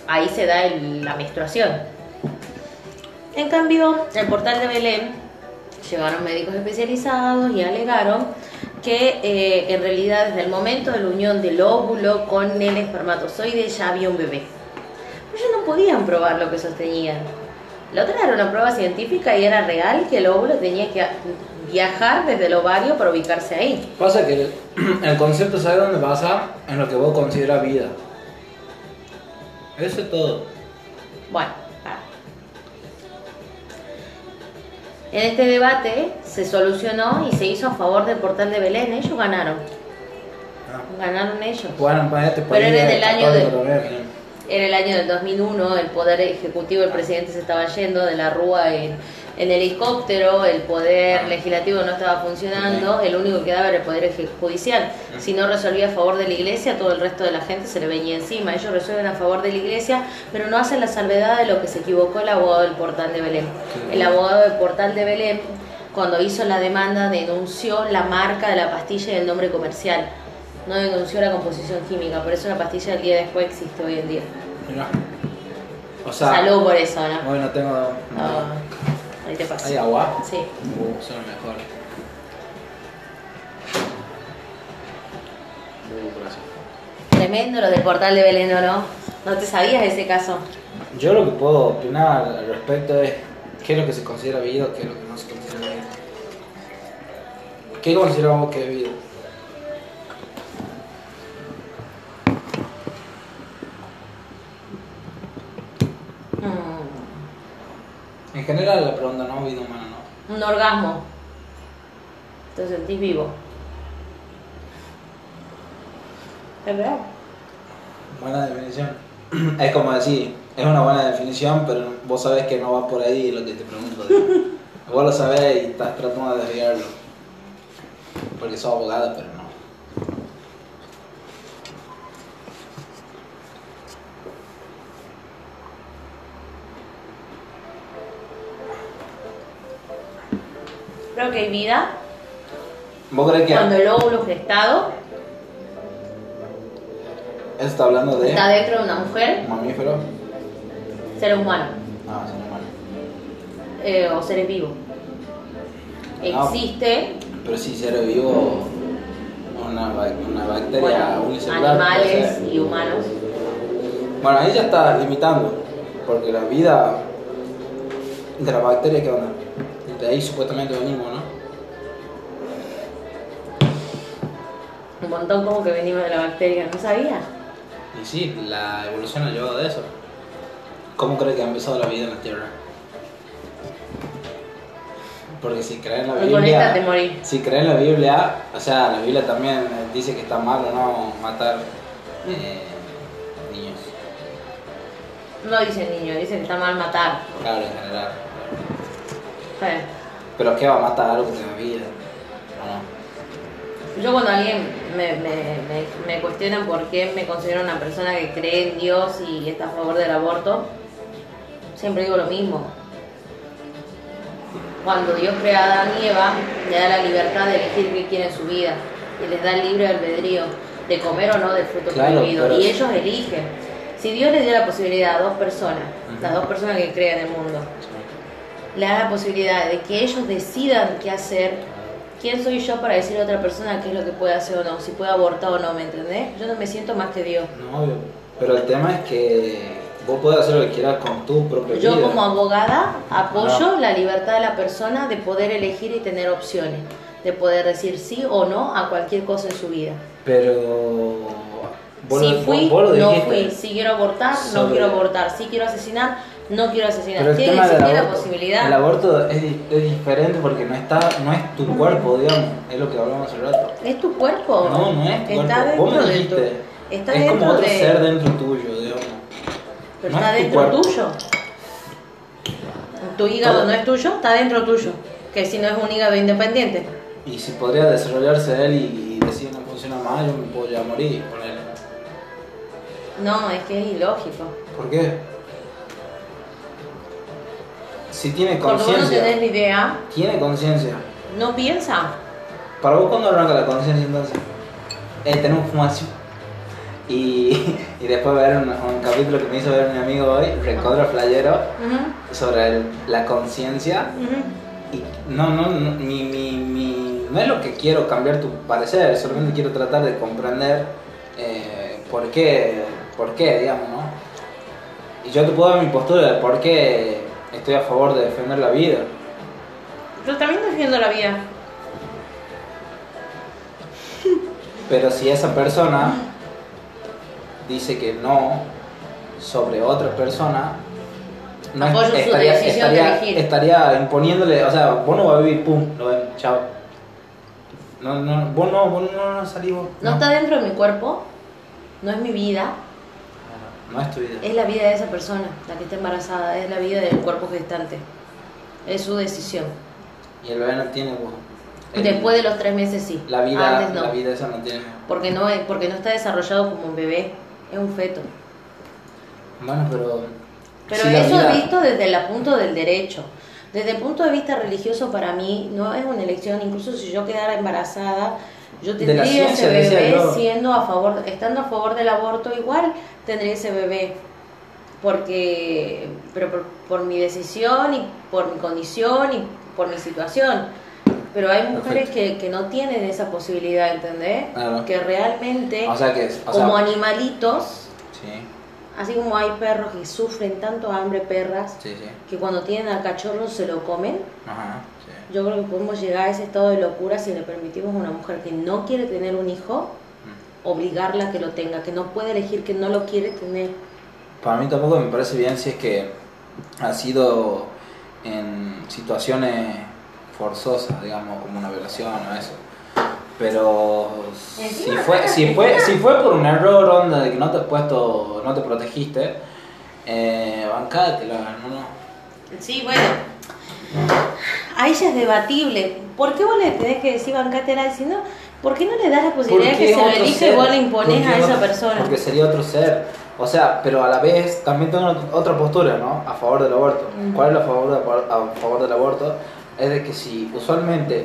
ahí se da el- la menstruación. En cambio, el portal de Belén llegaron médicos especializados y alegaron que eh, en realidad desde el momento de la unión del óvulo con el espermatozoide ya había un bebé. Pero ellos no podían probar lo que sostenían. La otra era una prueba científica y era real que el óvulo tenía que viajar desde el ovario para ubicarse ahí. Pasa que el, [CLEARS THROAT] el concepto, ¿sabe dónde pasa? En lo que vos consideras vida. Eso es todo. Bueno, En este debate se solucionó y se hizo a favor del portal de Belén. Ellos ganaron. Ganaron ellos. Bueno, para este Pero era es del año católico de- miren. Era el año del 2001, el poder ejecutivo, el presidente se estaba yendo de la Rúa en, en el helicóptero el poder legislativo no estaba funcionando, el único que daba era el poder judicial. Si no resolvía a favor de la iglesia, todo el resto de la gente se le venía encima. Ellos resuelven a favor de la iglesia, pero no hacen la salvedad de lo que se equivocó el abogado del portal de Belén. El abogado del portal de Belén, cuando hizo la demanda, denunció la marca de la pastilla y el nombre comercial. No denunció la composición química, por eso la pastilla el día después existe hoy en día. Mirá. O sea, Salud por eso, ¿no? hoy no tengo. Ah, ahí te pasa. ¿Hay agua? Sí. Uh, son los mejores. Uh, gracias. Tremendo lo del portal de Belén, ¿o ¿no? ¿No te sabías ese caso? Yo lo que puedo opinar al respecto es qué es lo que se considera vida qué es lo que no se considera vida. ¿Qué consideramos que es vida? Mm, En general la pregunta no vida humana, ¿no? un orgasmo. Te sentís vivo. ¿Es real? Buena definición. [CLEARS THROAT] Es como decir, es una buena definición, pero vos sabés que no va por ahí lo que te pregunto. [LAUGHS] vos lo sabés y estás tratando de desviarlo. Porque sos abogada, pero no. Creo que hay vida ¿Vos crees que cuando el óvulo gestado está hablando de está dentro de una mujer, mamífero? ser humano Ah, sí, humano. eh, o seres vivos. No. Existe Pero si ser vivo, una, una bacteria bueno, unicelular. animales ser. y humanos. Bueno, ahí ya está limitando, porque la vida de la bacteria, ¿qué onda? De ahí supuestamente venimos, ¿no? Un montón como que venimos de la bacteria, ¿no sabía? Y sí, la evolución ha llevado a eso. ¿Cómo crees que ha empezado la vida en la Tierra? Porque si creen en la Biblia, si creen en la Biblia, o sea, la Biblia también dice que está malo, ¿no? Matar eh, niños. No dice niño, dice que está mal matar. Claro, en general. Eh, Pero ¿qué va a matar algo que tenga vida? ¿O no? Yo cuando alguien me, me, me, me cuestiona por qué me considero una persona que cree en Dios y está a favor del aborto, siempre digo lo mismo. Cuando Dios crea a Adán y Eva, le da la libertad de elegir qué quieren en su vida y les da el libre albedrío de comer o no del fruto Claro, prohibido. pero- Y ellos eligen. Si Dios les dio la posibilidad a dos personas, Ujú. las dos personas que crean en el mundo, le da la posibilidad de que ellos decidan qué hacer, ¿quién soy yo para decirle a otra persona qué es lo que puede hacer o no? Si puede abortar o no, ¿me entendés? Yo no me siento más que Dios. No, obvio. Pero el tema es que vos podés hacer lo que quieras con tu propia vida. Yo como abogada apoyo No. la libertad de la persona de poder elegir y tener opciones, de poder decir sí o no a cualquier cosa en su vida. Pero. vos si lo- fui, vos lo no fui. Si quiero abortar, no quiero abortar. Si quiero asesinar, no quiero asesinar. Pero el Tiene tema que del la aborto, posibilidad. el aborto es, es diferente porque no está no es tu cuerpo, digamos, es lo que hablamos hace rato. ¿Es tu cuerpo? No, no es tu Está cuerpo. Dentro de tu... Está es dentro como otro de... ser dentro tuyo, digamos. Pero No está es dentro tuyo. Tu hígado Todo. no es tuyo, está dentro tuyo. Que si no es un hígado independiente. Y si podría desarrollarse él y, y decir no funciona más, yo me ya morir, ponele. No, es que es ilógico. ¿Por qué? Si tiene vos no conciencia. tenés ni idea, Tiene conciencia. no piensa. ¿Para vos cuándo arranca la conciencia entonces? Eh, tener un fumacio. Y, y después ver un, un capítulo que me hizo ver mi amigo hoy, Recodro Flayero, Ujú, sobre el- la conciencia. Y no, no, no, mi, mi, mi- no es lo que quiero cambiar tu parecer, solamente quiero tratar de comprender eh, por qué, por qué, digamos, ¿no? Y yo te puedo dar mi postura de por qué estoy a favor de defender la vida. Yo también defiendo la vida. Pero si esa persona dice que no sobre otra persona, no es- estaría, estaría, estaría imponiéndole, o sea, vos no vas a vivir, pum, lo ven, chao. No, no, vos no, vos no, no salís vos. No está dentro de mi cuerpo, no es mi vida, No, es tu vida. es la vida de esa persona, la que está embarazada, es la vida del cuerpo gestante. Es su decisión. Y el bebé no tiene pues, el- Después de los tres meses sí. la vida, Antes no. la vida esa no tiene. Porque no, es, porque no está desarrollado como un bebé. Es un feto. Bueno, pero. Pero si eso vida- visto desde el punto del derecho. Desde el punto de vista religioso, para mí no es una elección. Incluso si yo quedara embarazada, yo tendría ese bebé siendo a favor, estando a favor del aborto, igual tendría ese bebé. Porque, pero por, por mi decisión y por mi condición y por mi situación. Pero hay mujeres que, que no tienen esa posibilidad, ¿entendés? Claro. Que realmente, O sea que. O como sea, animalitos, sí, así como hay perros que sufren tanto hambre, perras, sí, sí. que cuando tienen al cachorro se lo comen. Ajá. Yo creo que podemos llegar a ese estado de locura si le permitimos a una mujer que no quiere tener un hijo. Obligarla a que lo tenga, que no puede elegir que no lo quiere tener. Para mí tampoco me parece bien si es que ha sido en situaciones forzosas, digamos, como una violación o eso. Pero si fue, si fue, si fue por un error, onda, de que no te has puesto, no te protegiste, eh, bancátela, no, no. Sí, bueno. Ahí ya es debatible. ¿Por qué vos le tenés que decir bancátela si no? ¿Por qué no le das la posibilidad de que se lo ser, y vos le imponés porque a es esa persona? Porque sería otro ser. O sea, pero a la vez también tengo otra postura, ¿no? A favor del aborto. Ujú. ¿Cuál es la favor, de- a favor del aborto? Es de que si usualmente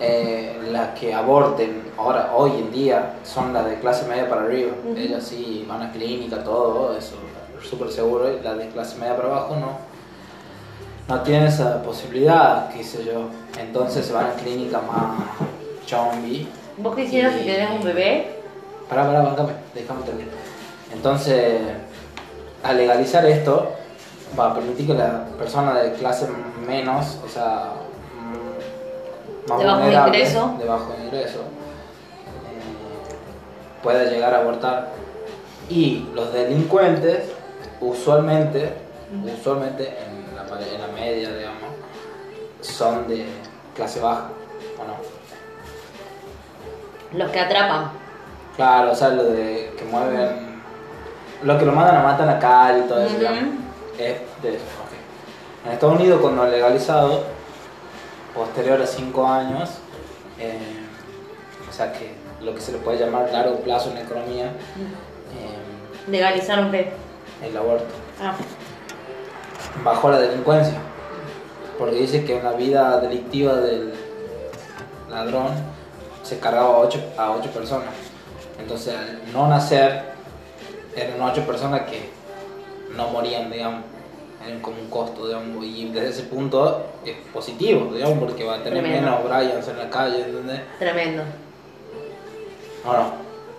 eh, las que aborten ahora, hoy en día, son las de clase media para arriba. Ellas sí van a clínica, todo, eso, súper seguro. Y las de clase media para abajo no. No tienen esa posibilidad, qué sé yo. Entonces se van a clínica más chombi. ¿Vos quisieras Y- que tenés un bebé? Pará, pará, bancame, déjame terminar. Entonces, al legalizar esto, va a permitir que la persona de clase menos, o sea, mm, más De bajo ingreso. de bajo ingreso, eh, pueda llegar a abortar. Y los delincuentes, usualmente, usualmente en la, en la media, digamos, son de clase baja. Los que atrapan. Claro, o sea, lo de que mueven. Lo que lo mandan a matan acá y todo eso, digamos, es de eso. ok. En Estados Unidos, cuando legalizado, posterior a 5 años, eh, o sea, que lo que se le puede llamar largo plazo en la economía, eh, Legalizaron qué? el aborto, Ah. bajó la delincuencia. Porque dice que en la vida delictiva del ladrón se cargaba a ocho, a ocho personas. Entonces, al no nacer, eran ocho personas que no morían, digamos. Eran como un costo, digamos. Y desde ese punto es positivo, digamos, porque va a tener Tremendo. menos Bryans en la calle, ¿entendés? Tremendo, No, no.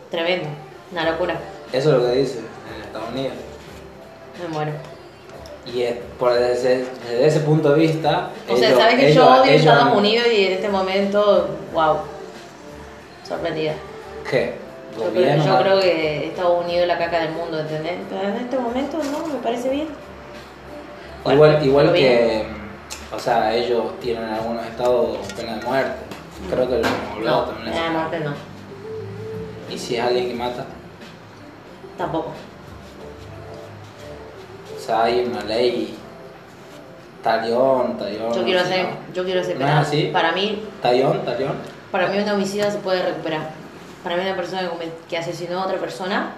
tremendo. Una locura. Eso es lo que dice en Estados Unidos. Me muero. Y es por desde, desde ese punto de vista. O sea, sabes que ellos- yo odio ellos Estados Unidos y en este momento, wow, sorprendida. ¿Qué? Yo, creo, ¿Gobierno, yo creo que Estados Unidos es la caca del mundo, ¿entendés? Pero en este momento no, me parece bien. Igual, Bueno, igual que, o sea, ellos tienen en algunos estados pena de muerte. Creo que lo hemos hablado No, también. eh, eso. Marte no, Y si es alguien que mata, tampoco. o sea, hay una ley. Talión, talión. Yo quiero no ser, yo quiero ser. Para mí, Talión, talión. Para mí una homicida se puede recuperar. Para mí una persona que, asesinó a otra persona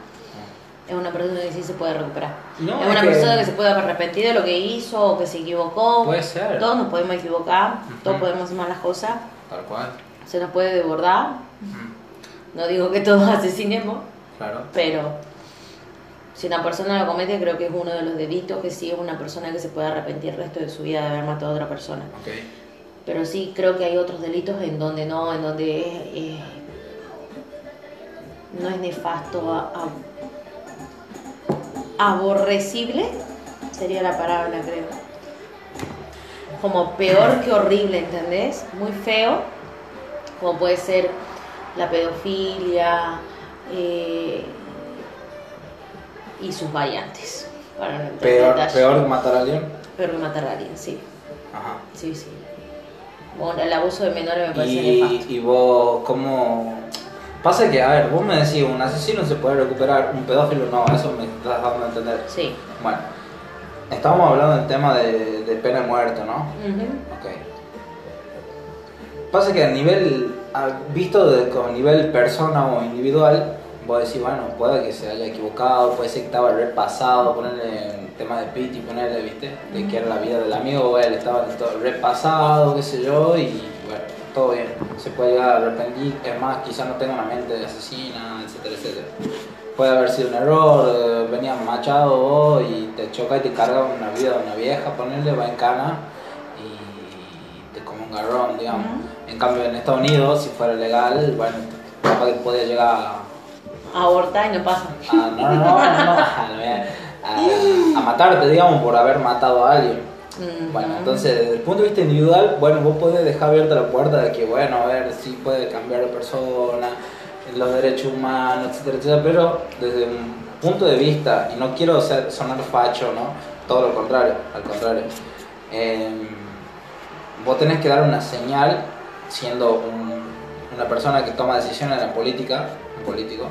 es una persona que sí se puede recuperar. No, es es una persona que se puede arrepentir de lo que hizo o que se equivocó. Puede ser. Todos nos podemos equivocar, todos podemos hacer malas cosas, Tal cual. se nos puede desbordar. No digo que todos [LAUGHS] asesinemos, Claro. pero si una persona lo comete, creo que es uno de los delitos que sí es una persona que se puede arrepentir el resto de su vida de haber matado a otra persona. Ok. Pero sí creo que hay otros delitos en donde no, en donde es, eh, no es nefasto, a- a- aborrecible, sería la palabra, creo. Como peor que horrible, ¿entendés? Muy feo, como puede ser la pedofilia eh, y sus variantes. Para no Peor, peor que matar a alguien. Peor que matar a alguien, sí. Ajá. Sí, sí. Bueno, el abuso de menores me parece Y, nefasto. y vos, ¿cómo...? Pasa que, a ver, vos me decís, un asesino se puede recuperar, un pedófilo no, eso me estás dando a entender. Sí. Bueno, estábamos hablando del tema de, de pena de muerte, ¿no? Ujú. Ok. Pasa que a nivel, visto de, como a nivel persona o individual, vos decís, bueno, puede que se haya equivocado, puede ser que estaba repasado, ponerle tema de Piti, ponerle, viste, de que era la vida del amigo, él estaba todo repasado, qué sé yo, y bueno, todo bien. Se puede llegar a arrepentir, es más, quizás no tenga una mente de asesina, etcétera, etcétera. Puede haber sido un error, eh, venía machado vos y te choca y te carga una vida de una vieja, ponerle, va en cana y te come un garrón, digamos. En cambio, en Estados Unidos, si fuera legal, bueno, capaz que podía llegar a, Abortar y no pasa. a- no, no, no, no, a, a- a matarte, digamos, por haber matado a alguien. Mm, Bueno, entonces, desde el punto de vista individual, bueno, vos podés dejar abierta la puerta de que, bueno, a ver, sí puede cambiar la persona, los derechos humanos, etcétera, etcétera, pero desde un punto de vista, y no quiero ser, sonar facho, ¿no? Todo lo contrario, al contrario. Em, vos tenés que dar una señal, siendo un- una persona que toma decisiones en la política, un político,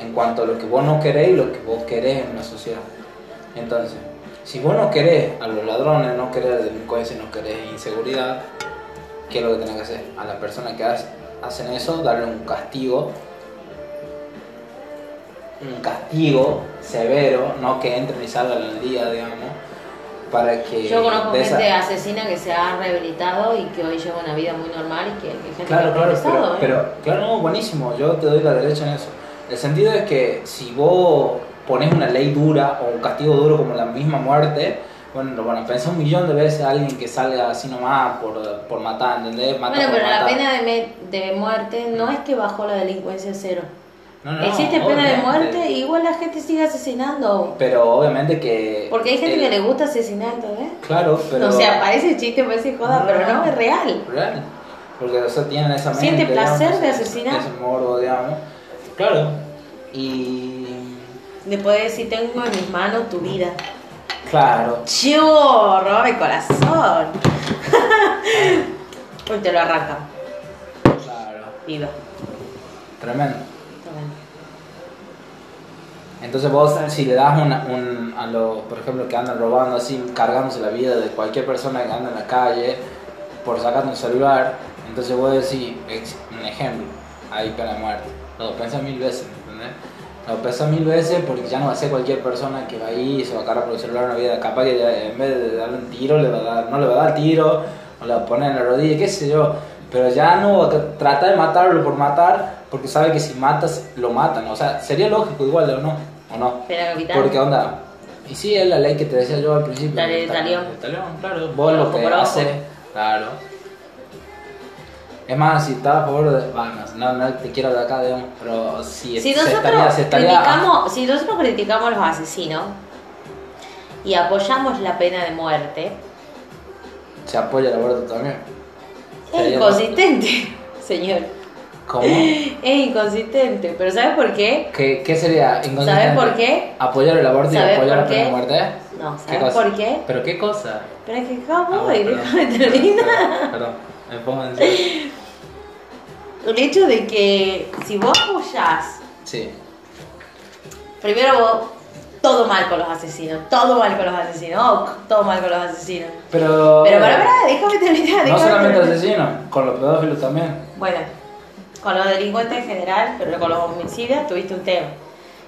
en cuanto a lo que vos no querés y lo que vos querés en una sociedad. Entonces, si vos no querés a los ladrones, no querés delincuencia, no querés inseguridad, ¿qué es lo que tenés que hacer? A las personas que hace- hacen eso, darle un castigo, un castigo severo, no que entren y salgan al día, digamos, para que... Yo conozco de esa- gente asesina que se ha rehabilitado y que hoy lleva una vida muy normal y que, que gente Claro, que claro, pero, ¿eh? pero claro, no, buenísimo, yo te doy la derecha en eso. El sentido es que si vos pones una ley dura o un castigo duro como la misma muerte, bueno, bueno, pensá un millón de veces a alguien que salga así nomás por, por matar, ¿entendés? Mata Bueno, pero la matar. pena de, me- de muerte no es que bajó la delincuencia a cero. No, no, Existe pena de muerte igual la gente sigue asesinando. Pero obviamente que... Porque hay gente el- que le gusta asesinar, ¿entendés? Claro, pero... O sea, parece chiste, parece joda, No, pero no. es real. Real. Porque, o sea, tienen esa mente. Siente placer digamos, de asesinar. Ese morbo, digamos. Claro. Y... Después de decir, tengo en mis manos tu vida. Claro. Chorro, mi corazón. [LAUGHS] Uy, te lo arrancan. Claro. Viva. Tremendo. Bien. Entonces vos, si le das una, un, a los, por ejemplo, que andan robando así, cargándose la vida de cualquier persona que anda en la calle por sacarte un celular, entonces vos decís, un ejemplo, hay pena de muerte. Lo pensás mil veces, ¿entendés? Lo pensás mil veces porque ya no va a ser cualquier persona que va ahí y se va a cargar por el celular una vida. Capaz que en vez de darle un tiro, le va a dar, no le va a dar tiro, o le va a poner en la rodilla, qué sé yo. Pero ya no va a tratar de matarlo por matar, porque sabe que si matas, lo matan. O sea, sería lógico igual, ¿o no? ¿O no? Porque onda, y sí, es la ley que te decía yo al principio. La ley de talión. talión, claro. Vos lo que haces, claro. Es más, si estás a favor de. Bueno, no, no te quiero de acá, digamos, pero si, Si nosotros, estaría, se estaría- criticamos, si nosotros criticamos a los asesinos y apoyamos la pena de muerte, se apoya el aborto también. es inconsistente, [LAUGHS] señor. ¿Cómo? Es inconsistente. ¿Pero sabes por qué? ¿Qué, qué sería inconsistente? ¿Sabes por qué? ¿Apoyar el aborto y ¿Sabes apoyar la pena de muerte? No, ¿Qué ¿sabes por qué? ¿Pero qué cosa? Pero es que acá Ah, bueno, [LAUGHS] déjame perdón. terminar. Perdón, Perdón, me pongo en serio. [LAUGHS] El hecho de que si vos apoyás, Sí. primero vos, todo mal con los asesinos, todo mal con los asesinos, oh, todo mal con los asesinos. Pero. Pero para, para, déjame terminar. No solamente terminar. asesinos, con los pedófilos también. Bueno, con los delincuentes en general, pero con los homicidas tuviste un tema.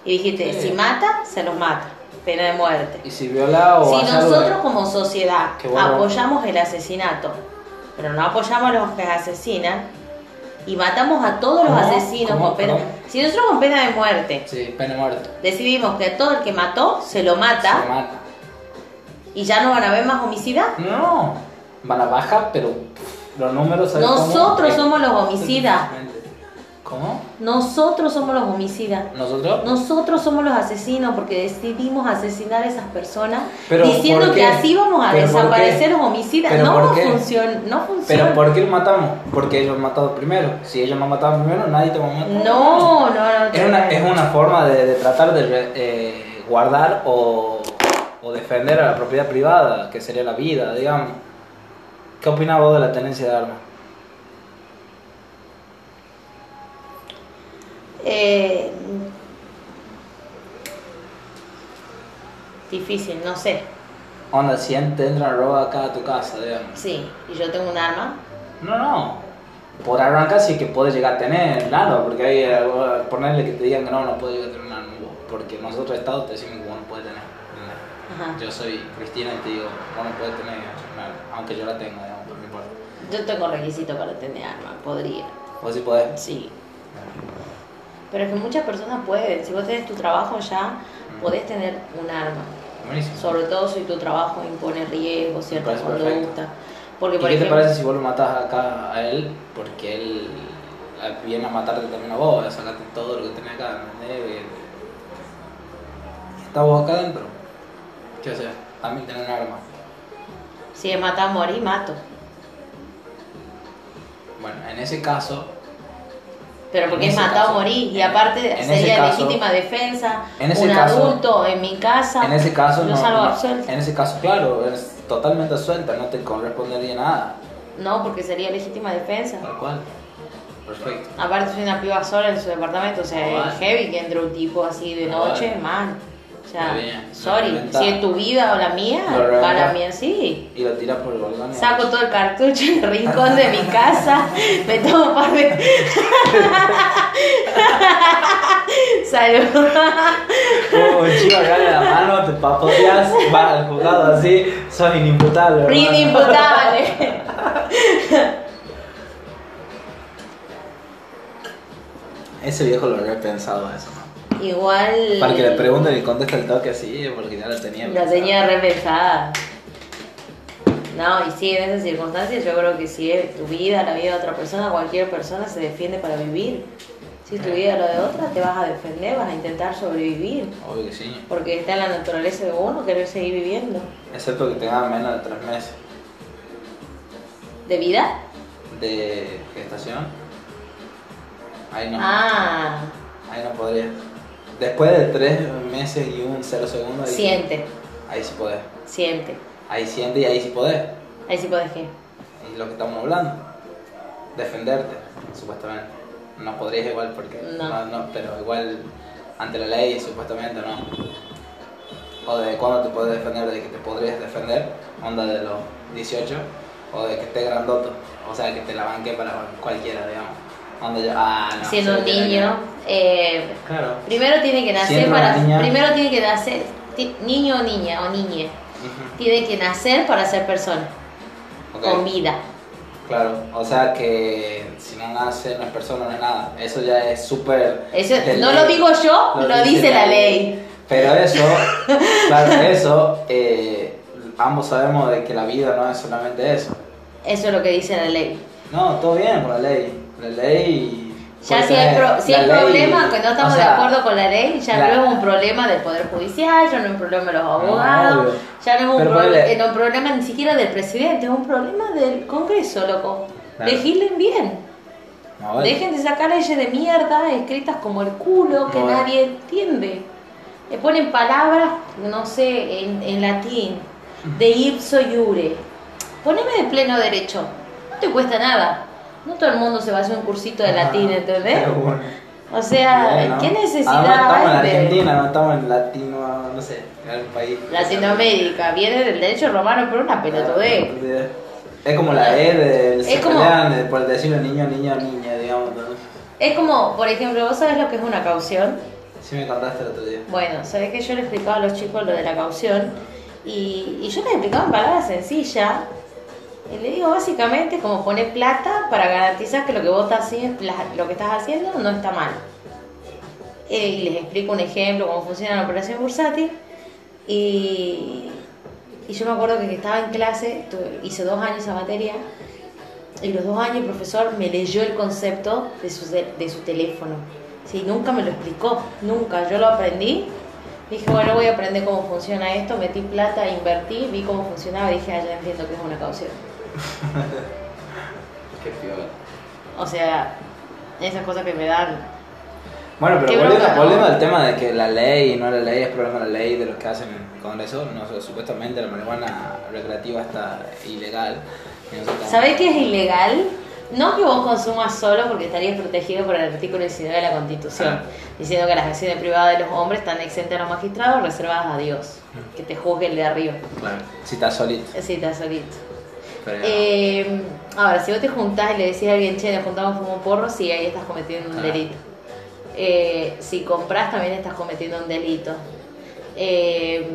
Y dijiste, Sí. si mata, se los mata. Pena de muerte. Y si viola o Si de- nosotros como sociedad bueno. apoyamos el asesinato, pero no apoyamos a los que asesinan, y matamos a todos los ¿Cómo? asesinos ¿Cómo? con pena... Perdón. Si nosotros con pena de muerte Sí, pena de muerte. decidimos que a todo el que mató se lo mata Se mata. y ya no van a haber más homicidas, No, van a bajar, pero los números... ¿sabes cómo? nosotros somos los homicidas. [LAUGHS] ¿Cómo? Nosotros somos los homicidas. ¿Nosotros? Nosotros somos los asesinos porque decidimos asesinar a esas personas Pero, diciendo ¿por que así vamos a ¿Pero desaparecer los homicidas. ¿Pero No, no funciona, no ¿Pero funciona. por qué lo matamos? Porque ellos han matado primero. Si ellos no mataban primero, nadie te va a matar. No, no, no. Es una, es una forma de, de tratar de eh, guardar o, o defender a la propiedad privada, que sería la vida, digamos. ¿Qué opinas vos de la tenencia de armas? Eh, difícil, no sé. Onda, si te entran a robar acá a tu casa, digamos. Sí, y yo tengo un arma. No, no. Por arrancar sí que puedes llegar a tener, claro, porque hay algo- ponerle que te digan que no, no puedes llegar a tener un arma. Porque nosotros, Estado, te decimos que vos no puedes tener. Yo soy Cristina y te digo, vos no puedes tener arma, aunque yo la tenga, digamos, pero no importa. Yo tengo requisito para tener arma, podría. Vos sí podés. Sí. Pero es que muchas personas pueden. Si vos tenés tu trabajo ya, podés tener un arma. Buenísimo. Sobre todo si tu trabajo impone riesgo, cierta conducta. Porque, ¿Y por qué te parece si vos lo matas acá a él? Porque él eh, viene a matarte también a vos, a sacarte todo lo que tenés acá, ¿entendés? Y está vos acá adentro. ¿Qué haces? También tenés un arma. si es matar, morir, mato. Bueno, en ese caso, Pero porque es matar o morir. Y aparte sería caso- legítima defensa. en ese un caso- adulto en mi casa. en ese caso no, salgo absuelta. en ese caso claro, es totalmente suelta, no te correspondería nada. No, porque sería legítima defensa. Tal cual. Perfecto. Aparte soy una piba sola en su departamento, o sea, es heavy que entre un tipo así de noche, vale. man. O sea, bien. sorry, si es tu vida o la mía, Lo para mí sí. Y lo tiras por el balcón. Saco todo el cartucho en el rincón de mi casa, [LAUGHS] me tomo un par de... [LAUGHS] Salud. Como un chico en la mano, te papoteas, vas al juzgado así, sos inimputable. Inimputable. Ese viejo lo habría pensado eso. Igual... Para que le pregunten y conteste el toque así, porque ya lo tenía La tenía repensada. No, y sí, en esas circunstancias yo creo que si es tu vida, la vida de otra persona, cualquier persona se defiende para vivir. Si es tu vida la de otra, te vas a defender, vas a intentar sobrevivir. Obvio que sí. Porque está en la naturaleza de uno querer seguir viviendo. Excepto que tenga menos de tres meses ¿De vida? de gestación. Ahí no. Ah, Ahí no podría. Después de tres meses y un cero segundo, ahí, siente, ahí sí podés. siente. Ahí siente y ahí sí podés. Ahí sí podés que. Y lo que estamos hablando. Defenderte, supuestamente. No podrías igual porque. No. no, pero igual ante la ley, supuestamente no. O de cuándo te puedes defender, de que te podrías defender, onda de los 18, o de que esté grandoto, o sea, que te la banque para cualquiera, digamos. Onda yo, ah, no. Siendo un niño, eh, Claro. primero tiene que nacer Siendo para. niña. Primero tiene que nacer. ti- Niño o niña o niñe. Tiene que nacer para ser persona. Con vida. Claro, o sea que si no nace, no es persona, no es nada. Eso ya es súper. No lo digo yo, lo, dice la ley. Pero eso, [LAUGHS] claro, eso, eh, ambos sabemos de que la vida no es solamente eso. Eso es lo que dice la ley. No, todo bien con la ley. La ley. Ya si hay, pro- si hay ley- problema que no estamos o de acuerdo con la ley, ya la- no es un problema del Poder Judicial, ya no es un problema de los abogados, ya no es un, eh, no problema ni siquiera del presidente, es un problema del Congreso, loco. Claro. Legislen bien. No. Dejen de sacar leyes de mierda escritas como el culo que No, nadie entiende. Le ponen palabras, no sé, en, en latín, de ipso iure. Poneme de pleno derecho. No te cuesta nada. No todo el mundo se va a hacer un cursito de latín, ¿entendés? Bueno. O sea. ¿qué necesidad estamos en hay de Argentina, no estamos en Latino, no sé, en el país. Latinoamérica? Viene del derecho romano, pero una pelotudez. Es como la E de se Es como- pelean por decirle niño, niño, niña, digamos. ¿no? Es como, por ejemplo, ¿vos sabés lo que es una caución? Sí me contaste el otro día. Bueno, sabés que yo le explicaba a los chicos lo de la caución y, y yo les explicaba en palabras sencillas. Le digo básicamente como poner plata para garantizar que lo que vos estás haciendo, lo que estás haciendo no está mal. Eh, y les explico un ejemplo, cómo funciona la operación bursátil. Y, yo me acuerdo que estaba en clase, hice dos años esa materia, y los dos años el profesor me leyó el concepto de su, teléfono. Sí, nunca me lo explicó, nunca. Yo lo aprendí. Dije, bueno, voy a aprender cómo funciona esto. Metí plata, invertí, vi cómo funcionaba dije, ah, ya entiendo que es una caución. [LAUGHS] Qué piola. O sea, esas cosas que me dan. Bueno, pero volviendo, bronca, ¿no? volviendo al tema de que la ley y no la ley es problema de la ley de los que hacen en el Congreso, no, supuestamente la marihuana recreativa está ilegal. nosotros- ¿Sabés qué es ilegal? No que vos consumas solo porque estarías protegido por el artículo 19 de la Constitución, Ah. diciendo que las acciones privadas de los hombres están exentas a los magistrados, reservadas a Dios. que te juzgue el de arriba. Claro. Si estás solito. Sí, estás solito. Eh, ahora, si vos te juntás y le decís a alguien, che, nos juntamos como un porro, sí, ahí estás cometiendo un Ah. delito. Eh, si compras, también estás cometiendo un delito. Eh,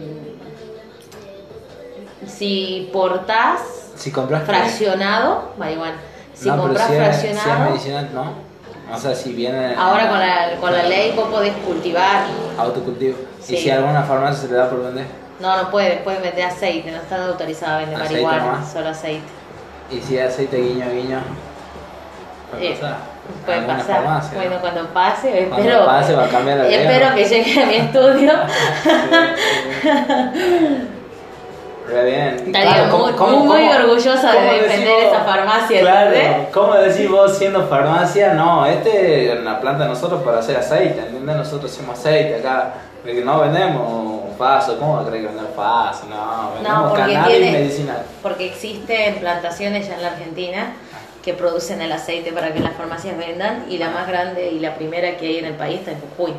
si portás si compras fraccionado, marihuana. Si no, compras si es, si es fraccionado, medicinal, no. O sea, si viene. ahora con la, con la ley vos podés cultivar. Autocultivo. Sí. Y si alguna farmacia se le da por vender. No, no puedes, puedes vender aceite, no está autorizado a vender Aceite marihuana, nomás. solo aceite. Y si aceite guiño guiño. Puede Eh, pasar. Puede pasar. farmacia, bueno, ¿no? cuando pase, Cuando espero. pase va a cambiar la [LAUGHS] Espero que llegue a mi estudio. [LAUGHS] Re bien. Estaría muy- muy orgullosa de cómo defender vos? esa farmacia, Claro, ¿entendés? ¿cómo decís vos siendo farmacia? No, este es una planta de nosotros para hacer aceite, ¿entendés? Nosotros hacemos aceite acá. No vendemos faso, ¿cómo va a creer que vendemos faso? No, vendemos porque cannabis tiene- medicinal. Porque existen plantaciones ya en la Argentina que producen el aceite para que las farmacias vendan y la más grande y la primera que hay en el país está en Jujuy.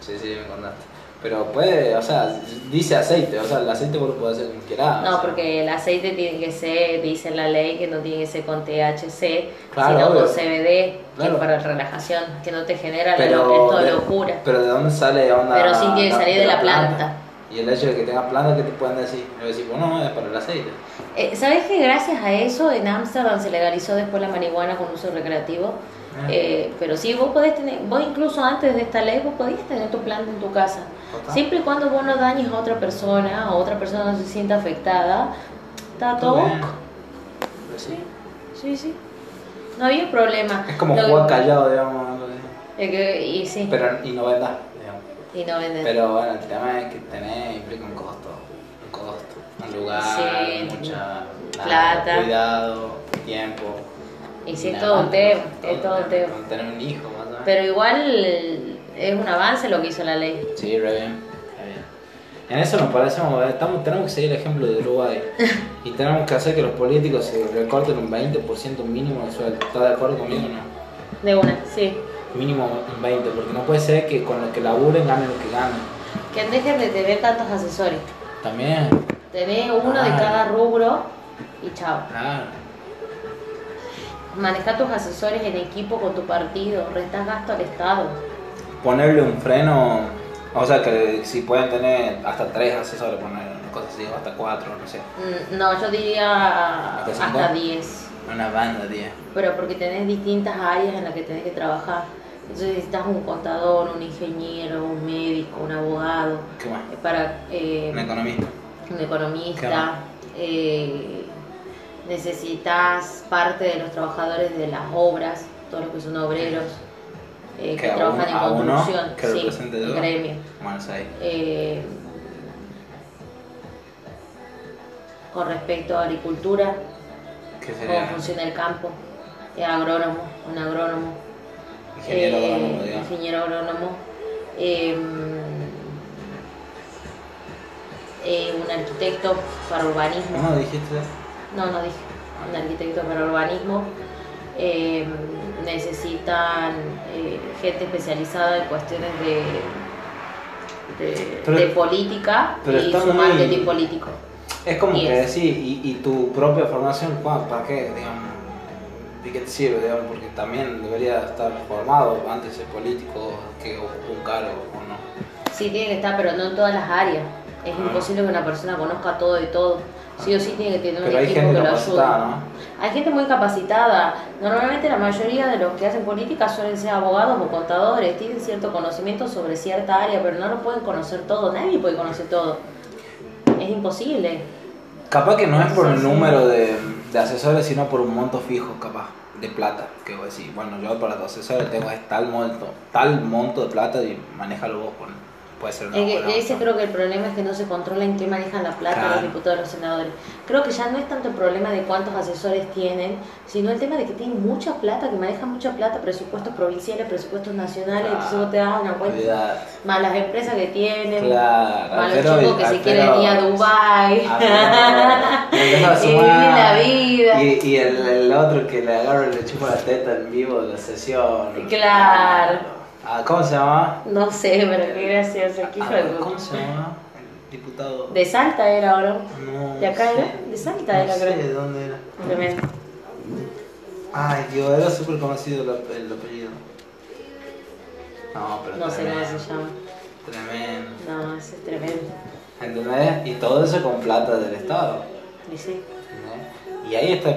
Sí, sí, me contaste. Pero puede, o sea, dice aceite, o sea, el aceite vos lo podés hacer como quieras. o No, sea. porque el aceite tiene que ser, dice en la ley, que no tiene que ser con THC, Claro, sino obvio. con CBD, Claro. que es para relajación, que no te genera la- Pero de de- locura. Pero de dónde sale onda. Pero sí tiene que salir de la planta. Y el hecho de que tengas planta, ¿qué te pueden decir? A decir, bueno, es para el aceite. Eh, ¿Sabes que gracias a eso en Ámsterdam se legalizó después la marihuana con uso recreativo? Ah. Eh, pero sí, vos podés tener, vos incluso antes de esta ley, vos podías tener tu planta en tu casa. Siempre y cuando vos no dañes a otra persona o otra persona no se sienta afectada, está Todo. Pues sí. Sí, sí. No había problema. Es como jugar callado, digamos. que- y sí, Pero, y no vendas, digamos. Y no vender. Pero bueno, el tema es que tener implica un costo. Un costo. Un lugar, Sí. mucha Plata. cuidado, tiempo. y y es todo un tema, es todo un tema. Tener un hijo, más o menos. Pero igual es un avance lo que hizo la ley. Sí, re bien. re bien. En eso nos parecemos, eh, estamos, tenemos que seguir el ejemplo de Uruguay. [LAUGHS] y tenemos que hacer que los políticos se recorten un 20% mínimo de sueldo. ¿Estás de acuerdo conmigo o no? De una, sí. Mínimo un 20%, porque no puede ser que con lo que laburen ganen lo que ganen. Que dejen de tener tantos asesores. También, Tenés uno de cada rubro y chao. claro. Manejar tus asesores en equipo con tu partido, restas gasto al Estado. Ponerle un freno, o sea, que si pueden tener hasta tres asesores, poner una cosa así, hasta cuatro, no sé. Mm, No, yo diría ¿Hasta hasta 10. Una banda, tío. Pero porque tenés distintas áreas en las que tenés que trabajar. Entonces necesitas un contador, un ingeniero, un médico, un abogado, ¿Qué más? eh, para eh, Un economista. un ¿Qué economista. eh, necesitas parte de los trabajadores de las obras, todos los que son obreros, eh, que trabajan en construcción, que sí, el gremio. Bueno, con respecto a agricultura, ¿Qué cómo funciona el campo, eh, agrónomo, un agrónomo, Ingeniero eh, agrónomo, digamos. ingeniero agrónomo, eh, eh, un arquitecto para urbanismo. ¿No dijiste? No, no dije. Un arquitecto para urbanismo. Eh, necesitan eh, gente especializada en cuestiones de, de, Pero- de política pero y su muy- marketing político. Es como Y que sí, y, y tu propia formación, ¿cuá- ¿para qué? Digamos, ¿De qué te sirve? Digamos, porque también debería estar formado antes ser político que ocupe un cargo o no. Sí, tiene que estar, pero no en todas las áreas. Es Ah. imposible que una persona conozca todo de todo. Sí o sí tiene que tener un Pero hay equipo gente que lo ayude. ¿no? Hay gente muy capacitada. Normalmente la mayoría de los que hacen política suelen ser abogados o contadores, tienen cierto conocimiento sobre cierta área, pero no lo pueden conocer todo. Nadie puede conocer todo. Es imposible. Capaz que no es por el número de, de asesores, sino por un monto fijo, capaz, de plata. Que voy a decir, bueno, yo para los asesores tengo tal monto, tal monto de plata y manéjalo vos. Con, puede ser una Es buena ese opción. creo que el problema es que no se controla en qué manejan la plata Claro. los diputados y los senadores. Creo que ya no es tanto el problema de cuántos asesores tienen, sino el tema de que tienen mucha plata, que manejan mucha plata, presupuestos provinciales, presupuestos nacionales, Claro. entonces vos te das una cuenta. Más las empresas que tienen, Claro, más los chicos que se quieren ir a [LAUGHS] pero- [LAUGHS] y vivir la vida. Y, y el, el otro que le agarra y le chupa la teta en vivo de la sesión. Claro. Ah, ¿Cómo se llama? No sé, pero qué gracioso. qué hijo de Ah, puta. ¿Cómo se llama? diputado. De Salta era, ¿o no? No, ¿De acá sé. era? De Salta No era, sé creo. de dónde era. Tremendo. Ay, Dios, era súper conocido el, ap- el apellido. No, pero No sé cómo se llama. Tremendo. No, ese es tremendo. ¿Entendés? Y todo eso con plata del Estado. Y sí. ¿entendés? Y ahí está